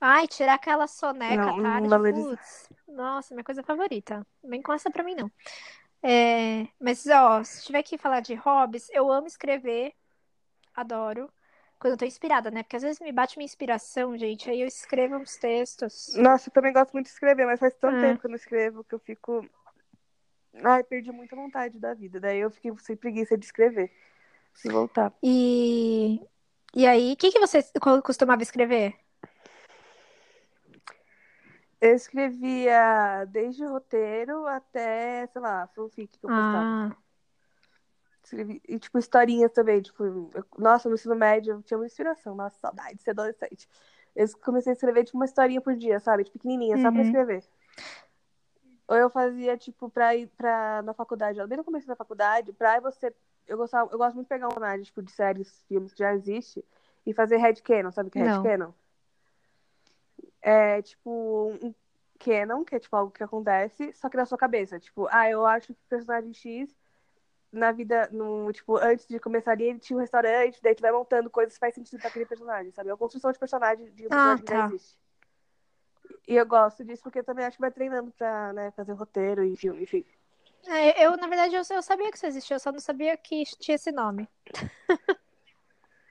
Ai, tirar aquela soneca Não, não tarde, valorizo. putz, nossa, minha coisa favorita. Não vem com essa pra mim, não. É, mas, ó, se tiver que falar de hobbies, eu amo escrever, adoro, quando eu tô inspirada, né? Porque às vezes me bate minha inspiração, gente, aí eu escrevo uns textos. Nossa, eu também gosto muito de escrever, mas faz tanto É. tempo que eu não escrevo que eu fico. Ai, perdi muita vontade da vida. Daí eu fiquei sem preguiça de escrever. Preciso voltar. E, e aí, o que que você co- costumava escrever? Eu escrevia desde roteiro até, sei lá, fanfic que eu postava. Ah, Escrevi, e, tipo, historinhas também. Tipo, eu- nossa, no ensino médio eu tinha uma inspiração. Nossa, saudade de ser adolescente. Eu comecei a escrever, tipo, uma historinha por dia, sabe? Tipo, pequenininha, só pra Uhum. escrever. Ou eu fazia, tipo, pra ir pra, na faculdade, bem no começo da faculdade, pra você. Eu, gostava, eu gosto muito de pegar uma análise, tipo, de séries, filmes que já existe e fazer headcanon, sabe o que é headcanon? É, tipo, um canon, que é, tipo, algo que acontece, só que na sua cabeça. Tipo, ah, eu acho que o personagem X, na vida, no, tipo, antes de começar ali, ele tinha um restaurante, daí tu vai montando coisas que faz sentido pra aquele personagem, sabe? É uma construção de personagem, de um Ah, personagem que já tá. existe. E eu gosto disso porque eu também acho que vai treinando pra, né, fazer roteiro e filme, enfim. É, eu, na verdade, eu, eu sabia que isso existia, eu só não sabia que tinha esse nome.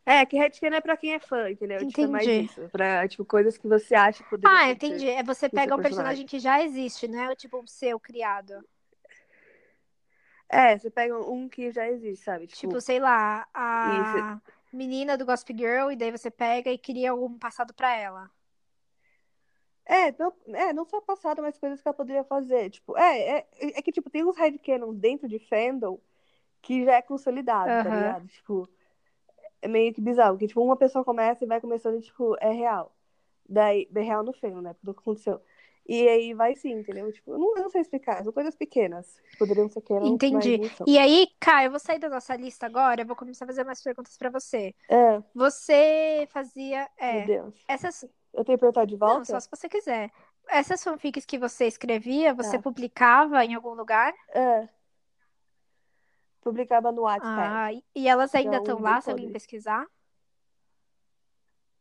É, que headcanon é pra quem é fã, entendeu? Tipo, é mais Entendi. isso. Pra, tipo, coisas que você acha que poderia Ah, entendi. É você pega um personagem que já existe, não é tipo um seu criado. É, você pega um que já existe, sabe? Tipo, Tipo, sei lá, a menina do Gossip Girl, e daí você pega e cria algum passado pra ela. É, não, é, não só passado, mas coisas que ela poderia fazer. Tipo, é, é, é que, tipo, tem uns headcanons dentro de fandom que já é consolidado, tá Aham. ligado? Tipo, é meio que bizarro, porque, tipo, uma pessoa começa e vai começando e, tipo, é real. Daí, é real no fandom, né? Tudo que aconteceu. E aí vai sim, entendeu? Tipo, eu não, eu não sei explicar, são coisas pequenas. que Poderiam ser canons, Entendi. não. E aí, Kai, eu vou sair da nossa lista agora, eu vou começar a fazer mais perguntas pra você. É, Você fazia. meu É, Deus. essas. Eu tenho que perguntar de Não, volta? só se você quiser. Essas fanfics que você escrevia, você Tá. publicava em algum lugar? É. Publicava no WhatsApp. Ah, e- elas ainda estão lá, se alguém pesquisar?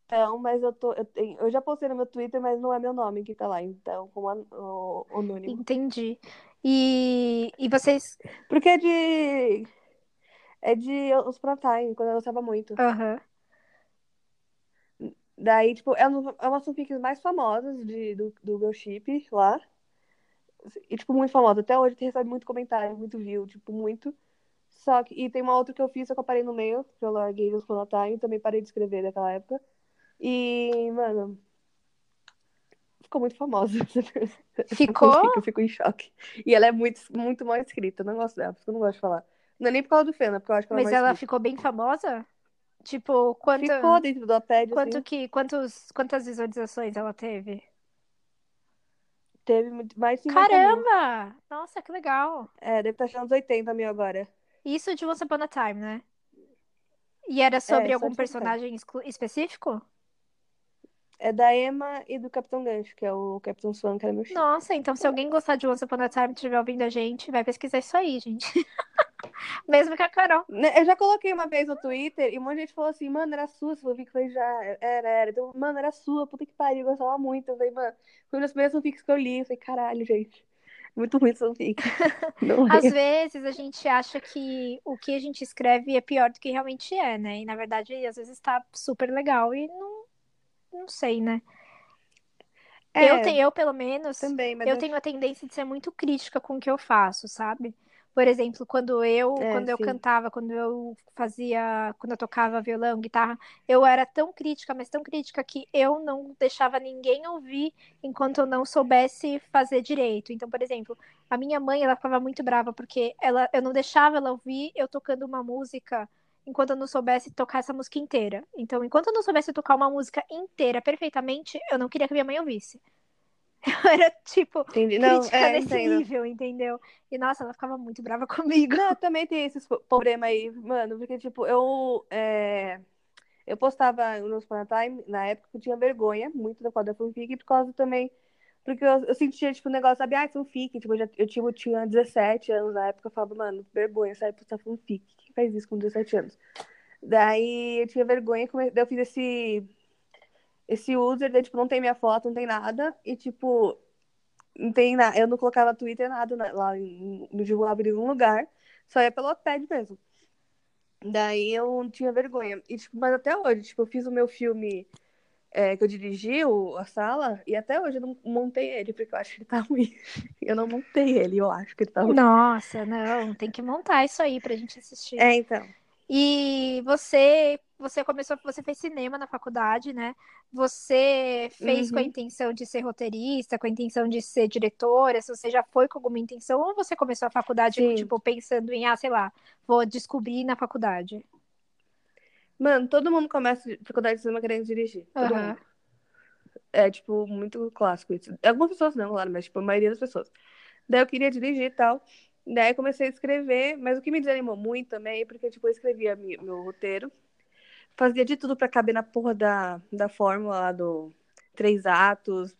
Então, mas eu tô. Eu, tenho, eu já postei no meu Twitter, mas não é meu nome que tá lá. Então, como an- o, anônimo. Entendi. E, e vocês. Porque é de. É de os Time, quando eu gostava muito. Aham. Daí, tipo, é uma, é uma das fanfics mais famosas de, do, do meu chip lá. E, tipo, muito famosa. Até hoje recebe muito comentário, muito view, tipo, muito. Só que. E tem uma outra que eu fiz, só que eu parei no meio, que eu larguei os Time, também parei de escrever naquela época. E, mano. Ficou muito famosa. essa Ficou? Eu fico em choque. E ela é muito, muito mal escrita. Eu não gosto dela, por isso que eu não gosto de falar. Não é nem por causa do Fena, porque eu acho que ela é Mas mal ela escrita. ficou bem famosa? Tipo, quanto, Ficou dentro do Wattpad, quanto assim. que, quantos, quantas visualizações ela teve? Teve muito- mais de 50 mil. Caramba! Nossa, que legal. É, deve estar achando uns 80 mil agora. Isso de Once Upon a Time, né? E era sobre É, algum personagem específico? É da Emma e do Capitão Gancho, que é o Capitão Swan, que era meu chip. Nossa, então se alguém gostar de Once Upon a Time e estiver ouvindo a gente, vai pesquisar isso aí, gente. Mesmo que a Carol. Né, eu já coloquei uma vez no Twitter e um monte de gente falou assim, mano, era sua. Você falou, foi já, era, era. Então, mano, era sua, puta que pariu, eu gostava muito. Eu falei, mano, foi um dos primeiros fanfics que eu li. Eu falei, caralho, gente. Muito ruim fanfic. Não Às é. vezes a gente acha que o que a gente escreve é pior do que realmente é, né? E na verdade, às vezes tá super legal e não, não sei, né? É, eu, tenho, eu, pelo menos, também, eu, eu tenho a tendência de ser muito crítica com o que eu faço, sabe? Por exemplo, quando eu, é, quando eu cantava, quando eu fazia, quando eu tocava violão, guitarra, eu era tão crítica, mas tão crítica que eu não deixava ninguém ouvir enquanto eu não soubesse fazer direito. Então, por exemplo, a minha mãe, ela ficava muito brava porque ela, eu não deixava ela ouvir eu tocando uma música enquanto eu não soubesse tocar essa música inteira. Então, enquanto eu não soubesse tocar uma música inteira perfeitamente, eu não queria que minha mãe ouvisse. Eu era, tipo, Entendi. Não, é, nesse entendo. nível, entendeu? E, nossa, ela ficava muito brava comigo. Não, também tem esses problemas aí, mano, porque, tipo, eu... É... Eu postava no Time, na época, eu tinha vergonha muito da foda fanfic, por causa também... Porque eu, eu sentia, tipo, um negócio, sabe? Ah, fanfic. Tipo, eu, já, eu, tipo, tinha 17 anos na época, eu falava, mano, vergonha, sabe? Postar fanfic. Faz isso com 17 anos? Daí eu tinha vergonha, daí eu fiz esse esse user, daí, tipo, não tem minha foto, não tem nada, e, tipo, não tem nada, eu não colocava Twitter nada lá, no divulgava em nenhum lugar, só ia pelo Wattpad mesmo. Daí eu tinha vergonha. E, tipo, mas até hoje, tipo, eu fiz o meu filme é, que eu dirigi, o, a sala, e até hoje eu não montei ele, porque eu acho que ele tá ruim. Eu não montei ele, eu acho que ele tá ruim. Nossa, não, tem que montar isso aí pra gente assistir. É, então. E você, você começou, você fez cinema na faculdade, né? Você fez uhum. com a uhum. intenção de ser roteirista, com a intenção de ser diretora? Se você já foi com alguma intenção, ou você começou a faculdade, Sim. tipo, pensando em, ah, sei lá, vou descobrir na faculdade? Mano, todo mundo começa a faculdade de cinema querendo dirigir. Todo uhum. mundo. É, tipo, muito clássico isso. Algumas pessoas não, claro, mas, tipo, a maioria das pessoas. Daí eu queria dirigir e tal. Daí comecei a escrever, mas o que me desanimou muito também é porque, tipo, eu escrevia meu roteiro, fazia de tudo para caber na porra da, da fórmula lá do três atos,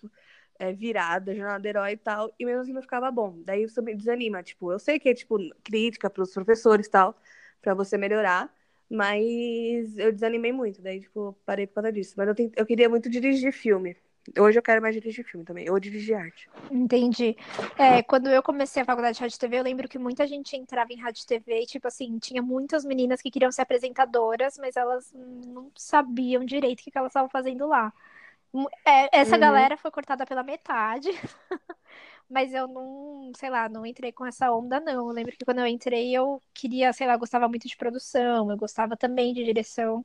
é, virada, jornada herói e tal, e mesmo assim não ficava bom. Daí isso me desanima, tipo, eu sei que é, tipo, crítica pros professores e tal, para você melhorar, mas eu desanimei muito, daí, tipo, parei por causa disso. Mas eu, eu queria muito dirigir filme. Hoje eu quero mais dirigir filme também, ou dirigir arte. Entendi. É, quando eu comecei a faculdade de rádio e TV, eu lembro que muita gente entrava em rádio e TV e, tipo assim, tinha muitas meninas que queriam ser apresentadoras, mas elas não sabiam direito o que elas estavam fazendo lá. É, essa uhum. galera foi cortada pela metade, mas eu não, sei lá, não entrei com essa onda, não. Eu lembro que quando eu entrei, eu queria, sei lá, gostava muito de produção, eu gostava também de direção.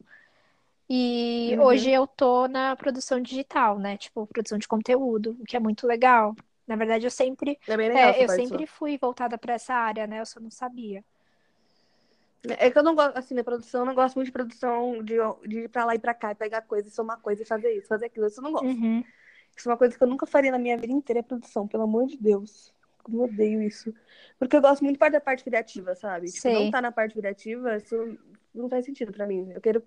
E uhum. hoje eu tô na produção digital, né? Tipo, produção de conteúdo, o que é muito legal. Na verdade, eu sempre, é legal, é, eu sempre fui voltada para essa área, né? Eu só não sabia. É que eu não gosto, assim, na produção, eu não gosto muito de produção de, de ir pra lá e pra cá, e pegar coisa, somar coisa e fazer isso, fazer aquilo. Isso eu não gosto. Uhum. Isso é uma coisa que eu nunca faria na minha vida inteira, é produção, pelo amor de Deus. Eu odeio isso. Porque eu gosto muito da parte criativa, sabe? Tipo, não tá na parte criativa, isso não faz sentido pra mim. Eu quero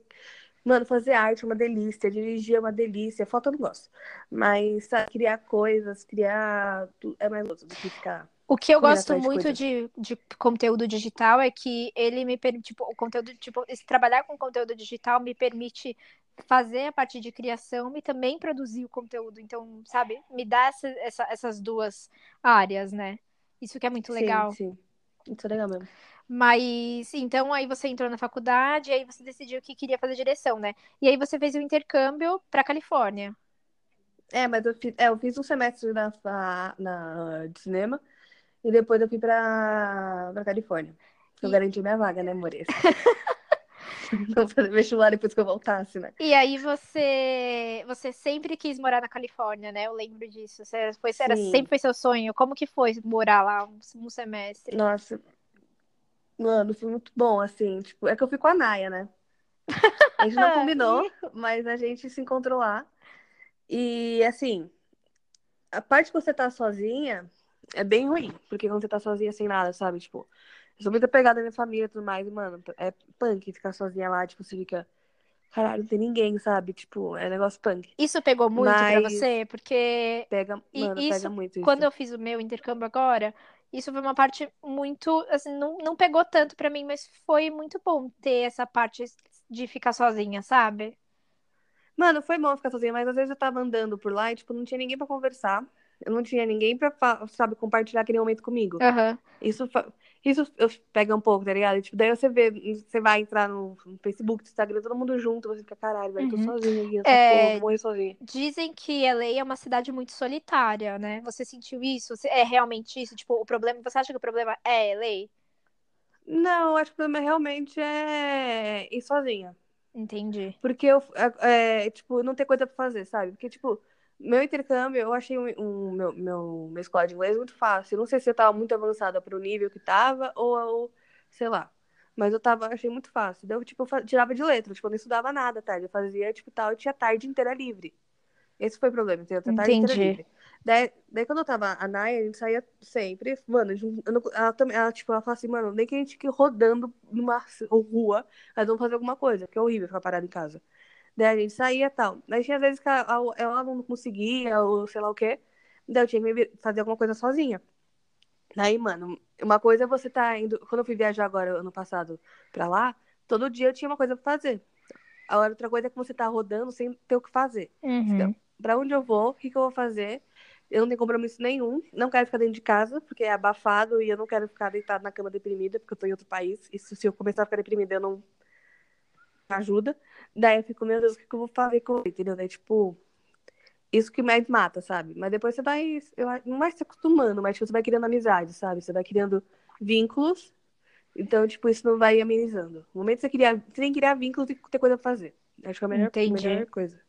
Mano, fazer arte é uma delícia, dirigir é uma delícia, foto eu não gosto. Mas sabe, criar coisas, criar. É mais gostoso do que ficar. O que eu gosto muito de, de, conteúdo digital é que ele me permite, tipo, o conteúdo, tipo, trabalhar com conteúdo digital me permite fazer a parte de criação e também produzir o conteúdo. Então, sabe, me dá essa, essa, essas duas áreas, né? Isso que é muito legal. Sim, sim. Isso é legal mesmo. Mas então aí você entrou na faculdade, aí você decidiu que queria fazer direção, né? E aí você fez o intercâmbio para Califórnia. É, mas eu fiz, é, eu fiz um semestre na, na, de cinema e depois eu fui pra, pra Califórnia. Eu e... garanti minha vaga, né, Moreira? Vou fazer vestibular depois que eu voltasse, né? E aí você você sempre quis morar na Califórnia, né? Eu lembro disso. Você foi, era, sempre foi seu sonho. Como que foi morar lá um, um semestre? Nossa, Mano, foi muito bom, assim. Tipo, é que eu fui com a Naya, né? A gente não combinou, mas a gente se encontrou lá. E, assim, a parte que você tá sozinha é bem ruim. Porque quando você tá sozinha sem nada, sabe? Tipo, eu sou muito apegada à minha família e tudo mais. E, mano, é punk ficar sozinha lá. Tipo, você fica. Caralho, não tem ninguém, sabe? Tipo, é negócio punk. Isso pegou muito Mas... pra você? Porque. Pega, mano, isso, pega muito. Isso. Quando eu fiz o meu intercâmbio agora, isso foi uma parte muito, assim, não, não pegou tanto pra mim, mas foi muito bom ter essa parte de ficar sozinha, sabe? Mano, foi bom ficar sozinha, mas às vezes eu tava andando por lá e, tipo, não tinha ninguém pra conversar. Eu não tinha ninguém pra, sabe, compartilhar aquele momento comigo. Uhum. Isso, isso pega um pouco, tá ligado? Tipo, daí você vê, você vai entrar no, Facebook, no Instagram, todo mundo junto, você fica, caralho, velho, tô uhum. sozinha aqui, essa é... porra, vou morrer sozinha. Dizem que LA é uma cidade muito solitária, né? Você sentiu isso? É realmente isso? Tipo, o problema, você acha que o problema é LA? Não, acho que o problema realmente é ir sozinha. Entendi. Porque eu, é, é, tipo, não ter coisa pra fazer, sabe? Porque, tipo, meu intercâmbio, eu achei um, um meu, meu, meu escola de inglês muito fácil. Não sei se eu tava muito avançada pro nível que tava, ou, ou sei lá. Mas eu tava, achei muito fácil. Daí eu, tipo, eu tirava de letra, tipo, eu não estudava nada, tá? Eu fazia, tipo, tal, eu tinha tarde inteira livre. Esse foi o problema, entendeu? Eu tarde inteira livre. Daí, daí quando eu tava a Naya, a gente saía sempre, mano, ela, também, ela, tipo, ela fala assim, mano, nem que a gente fique rodando numa rua, mas vamos fazer alguma coisa, porque é horrível ficar parado em casa. Daí a gente saía e tal. Daí tinha vezes que ela não conseguia, ou sei lá o quê, daí eu tinha que fazer alguma coisa sozinha. Daí, mano, uma coisa é você tá indo, quando eu fui viajar agora, ano passado, pra lá, todo dia eu tinha uma coisa pra fazer. A outra coisa é que você tá rodando sem ter o que fazer. Uhum. Então, pra onde eu vou, o que, que eu vou fazer, eu não tenho compromisso nenhum. Não quero ficar dentro de casa, porque é abafado e eu não quero ficar deitado na cama deprimida, porque eu tô em outro país. Isso, se eu começar a ficar deprimida, eu não ajuda. Daí eu fico, meu Deus, o que, eu vou fazer com ele, entendeu? Daí, tipo, isso que mais mata, sabe? Mas depois você vai, eu, não vai se acostumando, mas tipo, você vai criando amizade, sabe? Você vai criando vínculos. Então, tipo, isso não vai amenizando. No momento que você, criar, você tem que criar vínculos e ter coisa pra fazer. Acho que é a melhor, a melhor coisa.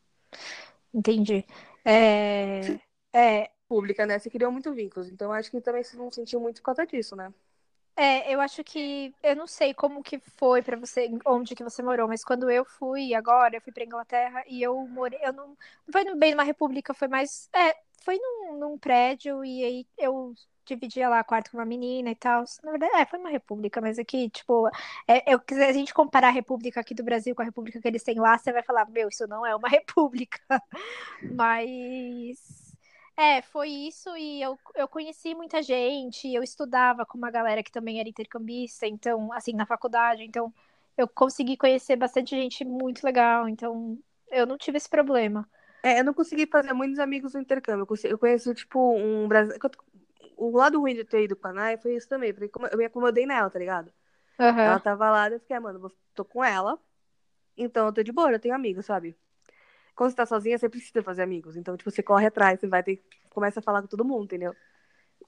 Entendi. É... É. Pública, né? Você criou muito vínculos. Então acho que também você não sentiu muito por causa disso, né? É, eu acho que eu não sei como que foi para você, onde que você morou, mas quando eu fui agora, eu fui para Inglaterra e eu morei, eu não, não foi bem numa república, foi mais, é, foi num, num prédio e aí eu dividia lá quarto com uma menina e tal. Na verdade, é, foi uma república, mas aqui, tipo, é, eu, se a gente comparar a república aqui do Brasil com a república que eles têm lá, você vai falar, meu, isso não é uma república. Mas é, foi isso e eu, eu conheci muita gente, eu estudava com uma galera que também era intercambista, então, assim, na faculdade, então eu consegui conhecer bastante gente muito legal, então eu não tive esse problema. É, eu não consegui fazer muitos amigos no intercâmbio, eu conheço, tipo, um brasileiro, o lado ruim de ter ido com a Nai foi isso também, porque eu me acomodei nela, tá ligado? Uhum. Ela tava lá, eu fiquei, ah, mano, tô com ela, então eu tô de boa, eu tenho amigos, sabe? Quando você tá sozinha, você precisa fazer amigos. Então, tipo, você corre atrás, você vai ter. Começa a falar com todo mundo, entendeu?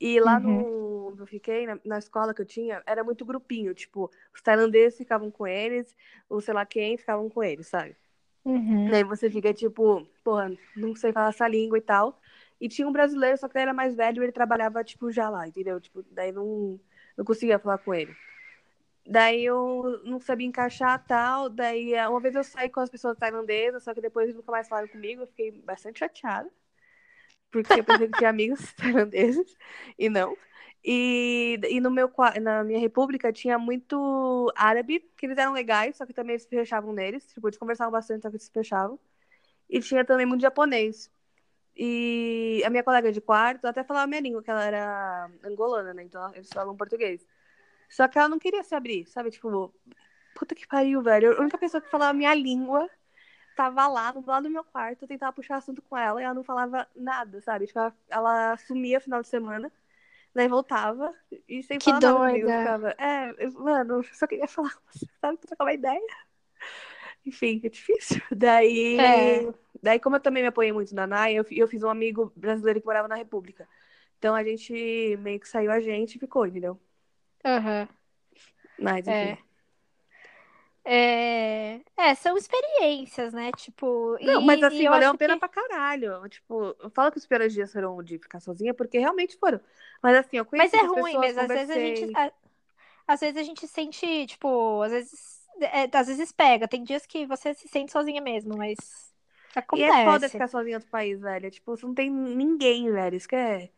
E lá uhum. no. Eu fiquei, na, na, escola que eu tinha, era muito grupinho. Tipo, os tailandeses ficavam com eles, ou sei lá quem ficavam com eles, sabe? Uhum. E aí você fica tipo, porra, não sei falar essa língua e tal. E tinha um brasileiro, só que ele era mais velho e ele trabalhava, tipo, já lá, entendeu? Tipo, daí não, não conseguia falar com ele. Daí eu não sabia encaixar tal. Daí eh, uma vez eu saí com as pessoas tailandesas, só que depois eles nunca mais falaram comigo. Eu fiquei bastante chateada. Porque eu pensei que tinha amigos tailandeses e não. E, e no meu, na minha república tinha muito árabe, que eles eram legais, só que também eles se fechavam neles. Tipo, eles conversavam bastante, só que eles se fechavam. E tinha também muito japonês. E a minha colega de quarto até falava minha língua, que ela era angolana, né? Então eles falavam português. Só que ela não queria se abrir, sabe? Tipo, puta que pariu, velho. A única pessoa que falava a minha língua tava lá, do lado do meu quarto, eu tentava puxar assunto com ela e ela não falava nada, sabe? Tipo, ela, ela sumia final de semana, daí voltava e sem que falar doida. nada comigo. Ficava, é, mano, eu só queria falar com você, sabe? Trocar uma ideia. Enfim, é difícil. Daí, é. daí como eu também me apoiei muito na NAI, eu, eu fiz um amigo brasileiro que morava na República. Então a gente meio que saiu a gente e ficou, entendeu? Aham. Mas, É. enfim. É... é, são experiências, né? Tipo, Não, e, mas assim, eu valeu a pena que. pra caralho. Tipo, eu falo que os piores dias foram de ficar sozinha, porque realmente foram. Mas assim, eu Mas conheci é essas ruim pessoas, mesmo. Às vezes a gente, a- às vezes a gente sente, tipo, às vezes, é, às vezes pega. Tem dias que você se sente sozinha mesmo, mas E é foda acontece. ficar sozinha em outro país, velho. Tipo, você não tem ninguém, velho. Isso que é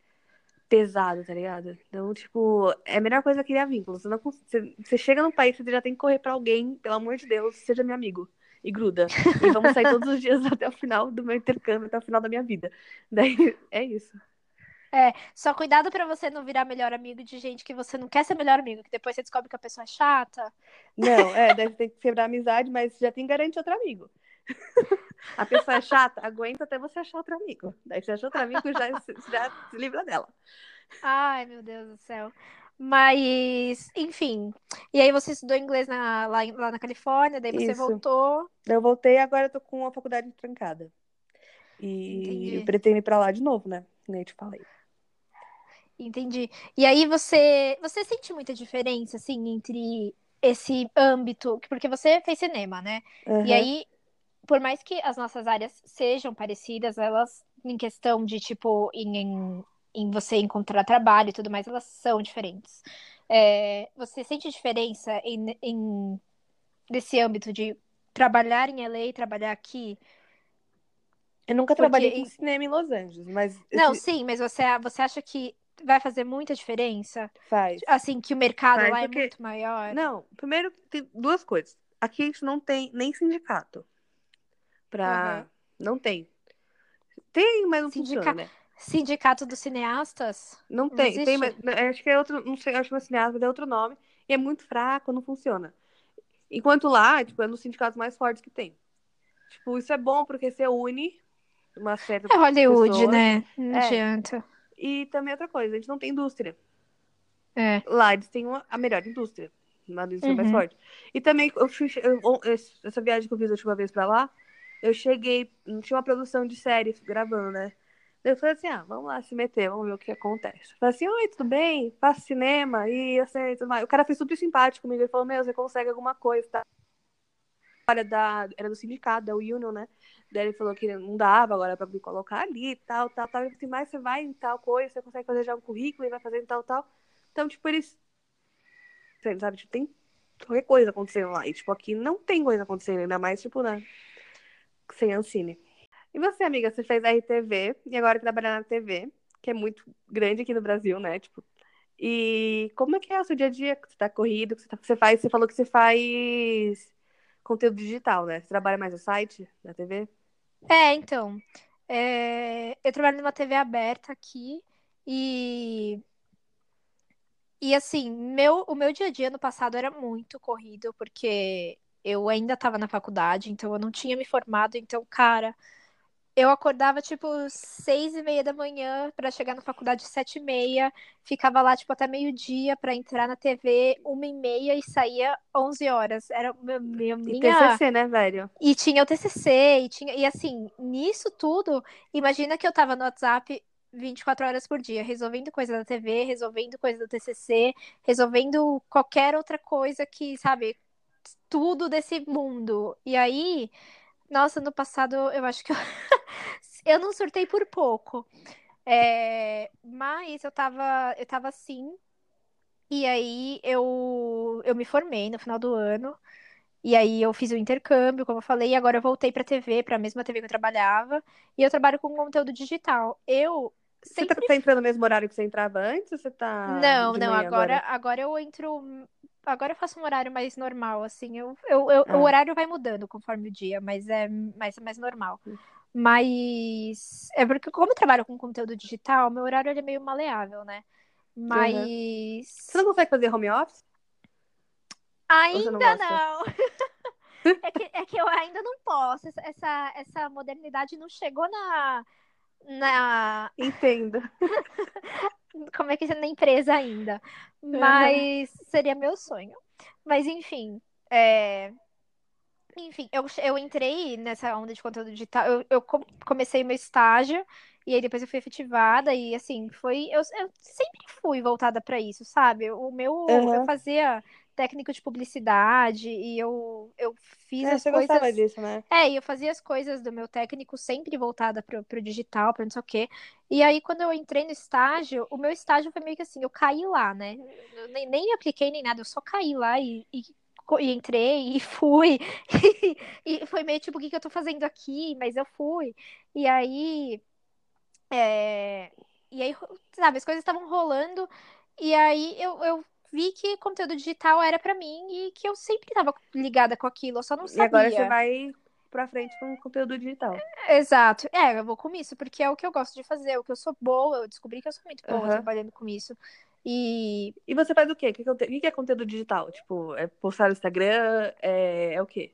pesado, tá ligado? Então, tipo, é a melhor coisa criar vínculos. Você, não, você, você chega num país, você já tem que correr pra alguém, pelo amor de Deus, seja meu amigo. E gruda. E vamos sair todos os dias até o final do meu intercâmbio, até o final da minha vida. Daí, é isso. É, só cuidado pra você não virar melhor amigo de gente que você não quer ser melhor amigo, que depois você descobre que a pessoa é chata. Não, é, deve ter que quebrar amizade, mas já tem garantia outro amigo. A pessoa é chata, aguenta até você achar outro amigo. Daí você acha outro amigo já, já se livra dela. Ai, meu Deus do céu. Mas, enfim. E aí você estudou inglês na, lá, lá na Califórnia, daí você Isso. voltou. Eu voltei agora eu tô com a faculdade trancada. E Entendi. pretendo ir pra lá de novo, né? Nem te falei. Entendi. E aí você, você sente muita diferença, assim, entre esse âmbito, porque você fez cinema, né? E Aham. aí, por mais que as nossas áreas sejam parecidas, elas, em questão de, tipo, em, em, em você encontrar trabalho e tudo mais, elas são diferentes. É, você sente diferença em, em desse âmbito de trabalhar em LA e trabalhar aqui? Eu nunca Porque trabalhei em- cinema em Los Angeles, mas Não, esse sim, mas você, você acha que vai fazer muita diferença? faz. Assim, que o mercado Faz, lá é porque- muito maior? Não, primeiro tem duas coisas. Aqui a gente não tem nem sindicato. Pra. Aham. Não tem. Tem, mas não Sindica- funciona, né? Sindicato dos cineastas? Não Não tem. tem existe? mas, né, acho que é outro. Não sei, acho que é cineasta, mas é outro nome. E é muito fraco, não funciona. Enquanto lá, tipo, é nos sindicatos mais fortes que tem. Tipo, isso é bom porque você une uma certa. É Hollywood, pessoas. né? Não É. adianta. E também outra coisa, a gente não tem indústria. É. Lá eles têm uma, a melhor indústria. Uma indústria mais Uhum. forte. E também, eu- eu- essa viagem que eu fiz a última vez pra lá, eu cheguei, tinha uma produção de série gravando, né? Eu falei assim, ah, vamos lá se meter, vamos ver o que acontece. Falei assim, oi, tudo bem? Faço cinema e assim, tudo mais. O cara foi super simpático comigo, ele falou, meu, você consegue alguma coisa, tá? Era, da, era do sindicato, da Union, né? Daí ele falou que não dava agora pra me colocar ali tal, tal, tal. Eu falei assim, mas você vai em tal coisa, você consegue fazer já um currículo e vai fazer em tal, tal. Então, tipo, eles. Sabe, tipo, tem qualquer coisa acontecendo lá. E, tipo, aqui não tem coisa acontecendo, ainda mais, tipo, né? Sem Ancine. E você, amiga, você fez RTV e agora trabalha na TV, que é muito grande aqui no Brasil, né? Tipo. E como é que é o seu dia a dia? Você tá corrido, você, tá- você faz, você falou que você faz conteúdo digital, né? Você trabalha mais no site da TV? É, então. é, Eu trabalho numa TV aberta aqui e. E assim, meu, o meu dia a dia no passado era muito corrido, porque eu ainda estava na faculdade, então eu não tinha me formado, então, cara, eu acordava tipo seis e meia da manhã para chegar na faculdade sete e meia, ficava lá tipo até meio-dia para entrar na TV uma e meia e saía onze horas. Era meu, meu, E minha TCC, né, velho? e tinha o TCC, e tinha e assim, nisso tudo, imagina que eu tava no WhatsApp 24 horas por dia, resolvendo coisa da TV, resolvendo coisa do TCC, resolvendo qualquer outra coisa que, sabe, tudo desse mundo. E aí, nossa, no passado eu acho que eu, eu não surtei por pouco. É, mas eu tava, eu tava assim, e aí eu, eu me formei no final do ano. E aí eu fiz o intercâmbio, como eu falei, e agora eu voltei pra TV, pra mesma TV que eu trabalhava, e eu trabalho com conteúdo digital. Eu Você tá, sempre tá entrando no mesmo horário que você entrava antes você tá Não, não, manhã agora, agora eu entro. Agora eu faço um horário mais normal, assim. Eu, eu, eu- Ah. O horário vai mudando conforme o dia, mas é mais, mais normal. Mas é porque, como eu trabalho com conteúdo digital, meu horário é meio maleável, né? Mas. Você não consegue fazer home office? não Ainda gosta? não! É que, é que eu ainda não posso. Essa- Essa, essa modernidade não chegou na. Na, Entendo. como é que é na empresa ainda. Mas seria meu sonho. Mas enfim, é, enfim, eu, eu entrei nessa onda de conteúdo digital. Eu, eu co- comecei meu estágio e aí depois eu fui efetivada e assim, foi eu, eu sempre fui voltada para isso, sabe? O meu eu Aham. fazia técnico de publicidade e eu eu fiz É, as você gostava coisas disso, né? é, e eu fazia as coisas do meu técnico sempre voltada pro, pro digital, para não sei o quê. E aí, quando eu entrei no estágio, o meu estágio foi meio que assim, eu caí lá, né? Eu nem, nem apliquei nem nada, eu só caí lá e, e, e entrei e fui. E, foi meio tipo, o que que eu tô fazendo aqui? Mas eu fui. E aí, é, e aí, sabe, as coisas estavam rolando, e aí eu, eu vi que conteúdo digital era pra mim e que eu sempre tava ligada com aquilo, eu só não E agora você sabia. vai pra frente com conteúdo digital. Exato. É, eu vou com isso, porque é o que eu gosto de fazer, é o que eu sou boa, eu descobri que eu sou muito boa Aham. trabalhando com isso. E E você faz o quê? O é que é conteúdo digital? Tipo, é postar no Instagram? É, é o quê?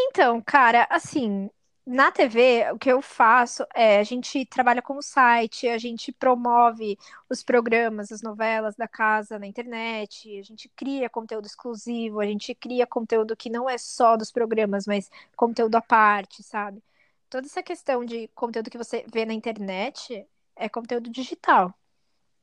então, cara, assim, na TV, o que eu faço é a gente trabalha com o site, a gente promove os programas, as novelas da casa na internet, a gente cria conteúdo exclusivo, a gente cria conteúdo que não é só dos programas, mas conteúdo à parte, sabe? Toda essa questão de conteúdo que você vê na internet é conteúdo digital.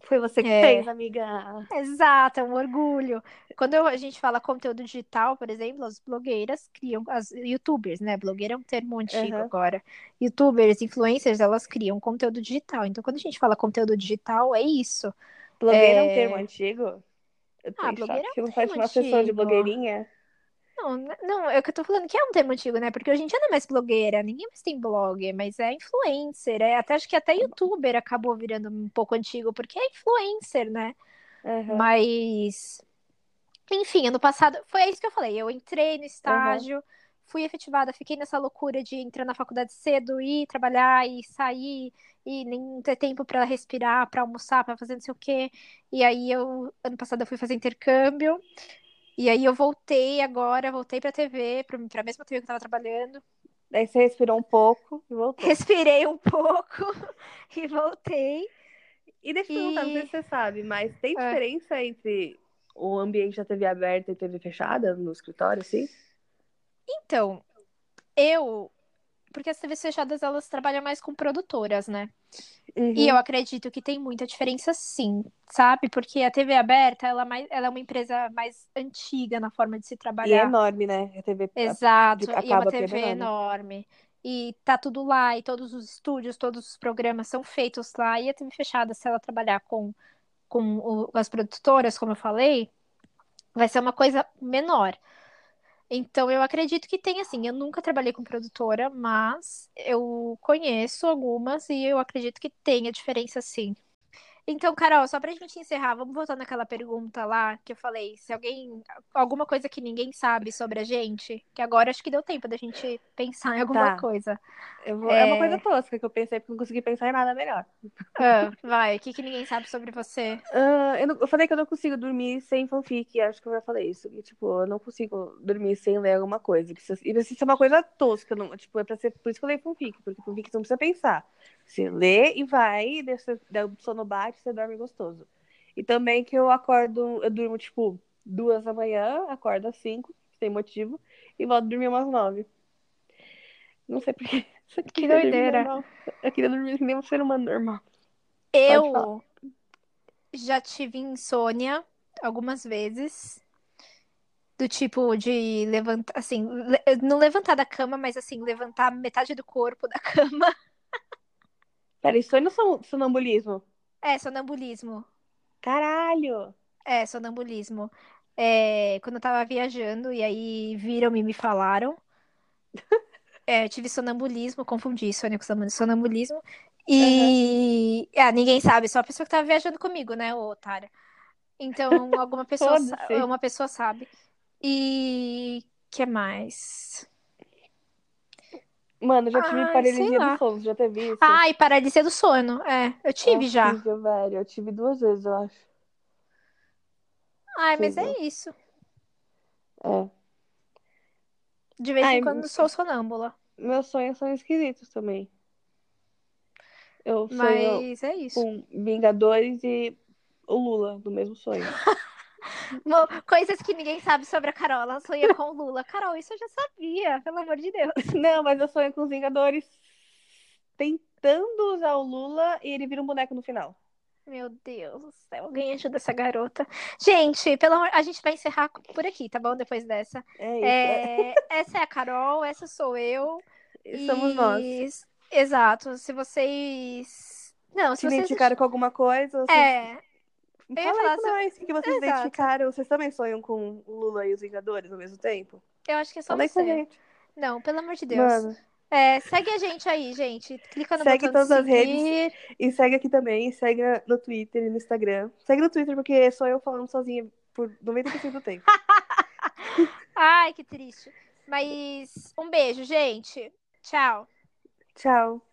Foi você que É. fez, amiga. Exato, é um orgulho. Quando eu- a gente fala conteúdo digital, por exemplo, as blogueiras criam, as youtubers, né? Blogueira é um termo antigo Aham. agora. Youtubers, influencers, elas criam conteúdo digital. Então, quando a gente fala conteúdo digital, é isso. Blogueira é um É. termo antigo? Eu Ah, blogueira é um Você não faz uma sessão de blogueirinha? Não, não, é o que eu tô falando que é um termo antigo, né? Porque hoje em dia não é mais blogueira, ninguém mais tem blog, mas é influencer. É, até acho que até youtuber acabou virando um pouco antigo, porque é influencer, né? Aham. Mas, enfim, ano passado foi isso que eu falei. Eu entrei no estágio, fui efetivada, fiquei nessa loucura de entrar na faculdade cedo, ir trabalhar e sair e nem ter tempo pra respirar, pra almoçar, pra fazer não sei o quê. E aí eu ano passado eu fui fazer intercâmbio. E aí eu voltei agora, voltei pra TV, pra, pra mesma TV que eu tava trabalhando. Daí você respirou um pouco e voltou. Respirei um pouco e voltei. E deixa eu perguntar, não sei E- se você sabe, mas tem É. diferença entre o ambiente da TV aberta e TV fechada no escritório, assim? Então, eu. Porque as TVs fechadas elas trabalham mais com produtoras, né? Uhum. E eu acredito que tem muita diferença, sim, sabe? Porque a TV aberta ela, é mais, ela é uma empresa mais antiga na forma de se E é trabalhar. enorme, né? A TV Exato, de- e é uma TV enorme. enorme. E tá tudo lá, e todos os estúdios, todos os programas são feitos lá. E a TV fechada, se ela trabalhar com, com o- as produtoras, como eu falei, vai ser uma coisa menor. Então, eu acredito que tem, assim, eu nunca trabalhei com produtora, mas eu conheço algumas e eu acredito que tenha diferença, sim. Então, Carol, só pra gente encerrar, vamos voltar naquela pergunta lá que eu falei, se alguém, alguma coisa que ninguém sabe sobre a gente, que agora acho que deu tempo da gente pensar em alguma Tá. coisa. Vou- é... uma É. coisa tosca que eu pensei porque não consegui pensar em nada melhor. Ah, vai, o que que ninguém sabe sobre você? Ah, eu, não- eu falei que eu não consigo dormir sem fanfic, acho que eu já falei isso. Tipo, eu não consigo dormir sem ler alguma coisa. E precisa ser uma coisa tosca, não, tipo, é pra ser. Por isso que eu leio fanfic, porque fanfic você não precisa pensar. Você lê e vai, daí o sono bate, você dorme gostoso. E também que eu acordo, eu durmo, tipo, duas da manhã, acordo às cinco, sem motivo, e volto a dormir umas nove. Não sei por quê. Só Que doideira. Eu queria dormir nem um ser humano normal. Eu já tive insônia algumas vezes. Do tipo de levantar, assim, não levantar da cama, mas assim, levantar metade do corpo da cama. Pera, isso foi no son- sonambulismo? É, sonambulismo. Caralho! É, sonambulismo. É, quando eu tava viajando, e aí viram e me falaram. É, eu tive sonambulismo, confundi sonho com sonam- sonambulismo. E ah, ninguém sabe, só a pessoa que tava viajando comigo, né, ô otária. Então, alguma pessoa, uma pessoa sabe. E que mais? Mano, já tive Ai, paralisia do sono, já teve isso? Ai, paralisia do sono. É, eu tive já. Horrível, velho. Eu tive duas vezes, eu acho. Ai, mas é isso. É. De vez Ai, em quando sou sonâmbula. Meus sonhos são esquisitos também. Eu sonho Mas é isso. com Vingadores e o Lula no mesmo sonho. Coisas que ninguém sabe sobre a Carol. Ela sonha com o Lula. Carol, isso eu já sabia, pelo amor de Deus. Não, mas eu sonho com os Vingadores tentando usar o Lula e ele vira um boneco no final. Meu Deus do céu, alguém ajuda essa garota. Gente, pelo amor, a gente vai encerrar por aqui, tá bom? Depois dessa. É isso. É, essa é a Carol, essa sou eu. Somos nós. E- Exato. Se vocês. Não, Se se vocês. identificaram com alguma coisa, vocês... É, ia fala falar aí com se- nós. O que vocês Exato. identificaram? Vocês também sonham com o Lula e os Vingadores ao mesmo tempo? eu acho que é só Fala você. gente. Não, pelo amor de Deus. Mano, É, segue a gente aí, gente. Clica no Segue botão de todas as redes. seguir. e segue aqui também, segue no Twitter e no Instagram. Segue no Twitter porque só eu falando sozinha por 90% do tempo. Ai, que triste. Mas um beijo, gente. Tchau. Tchau.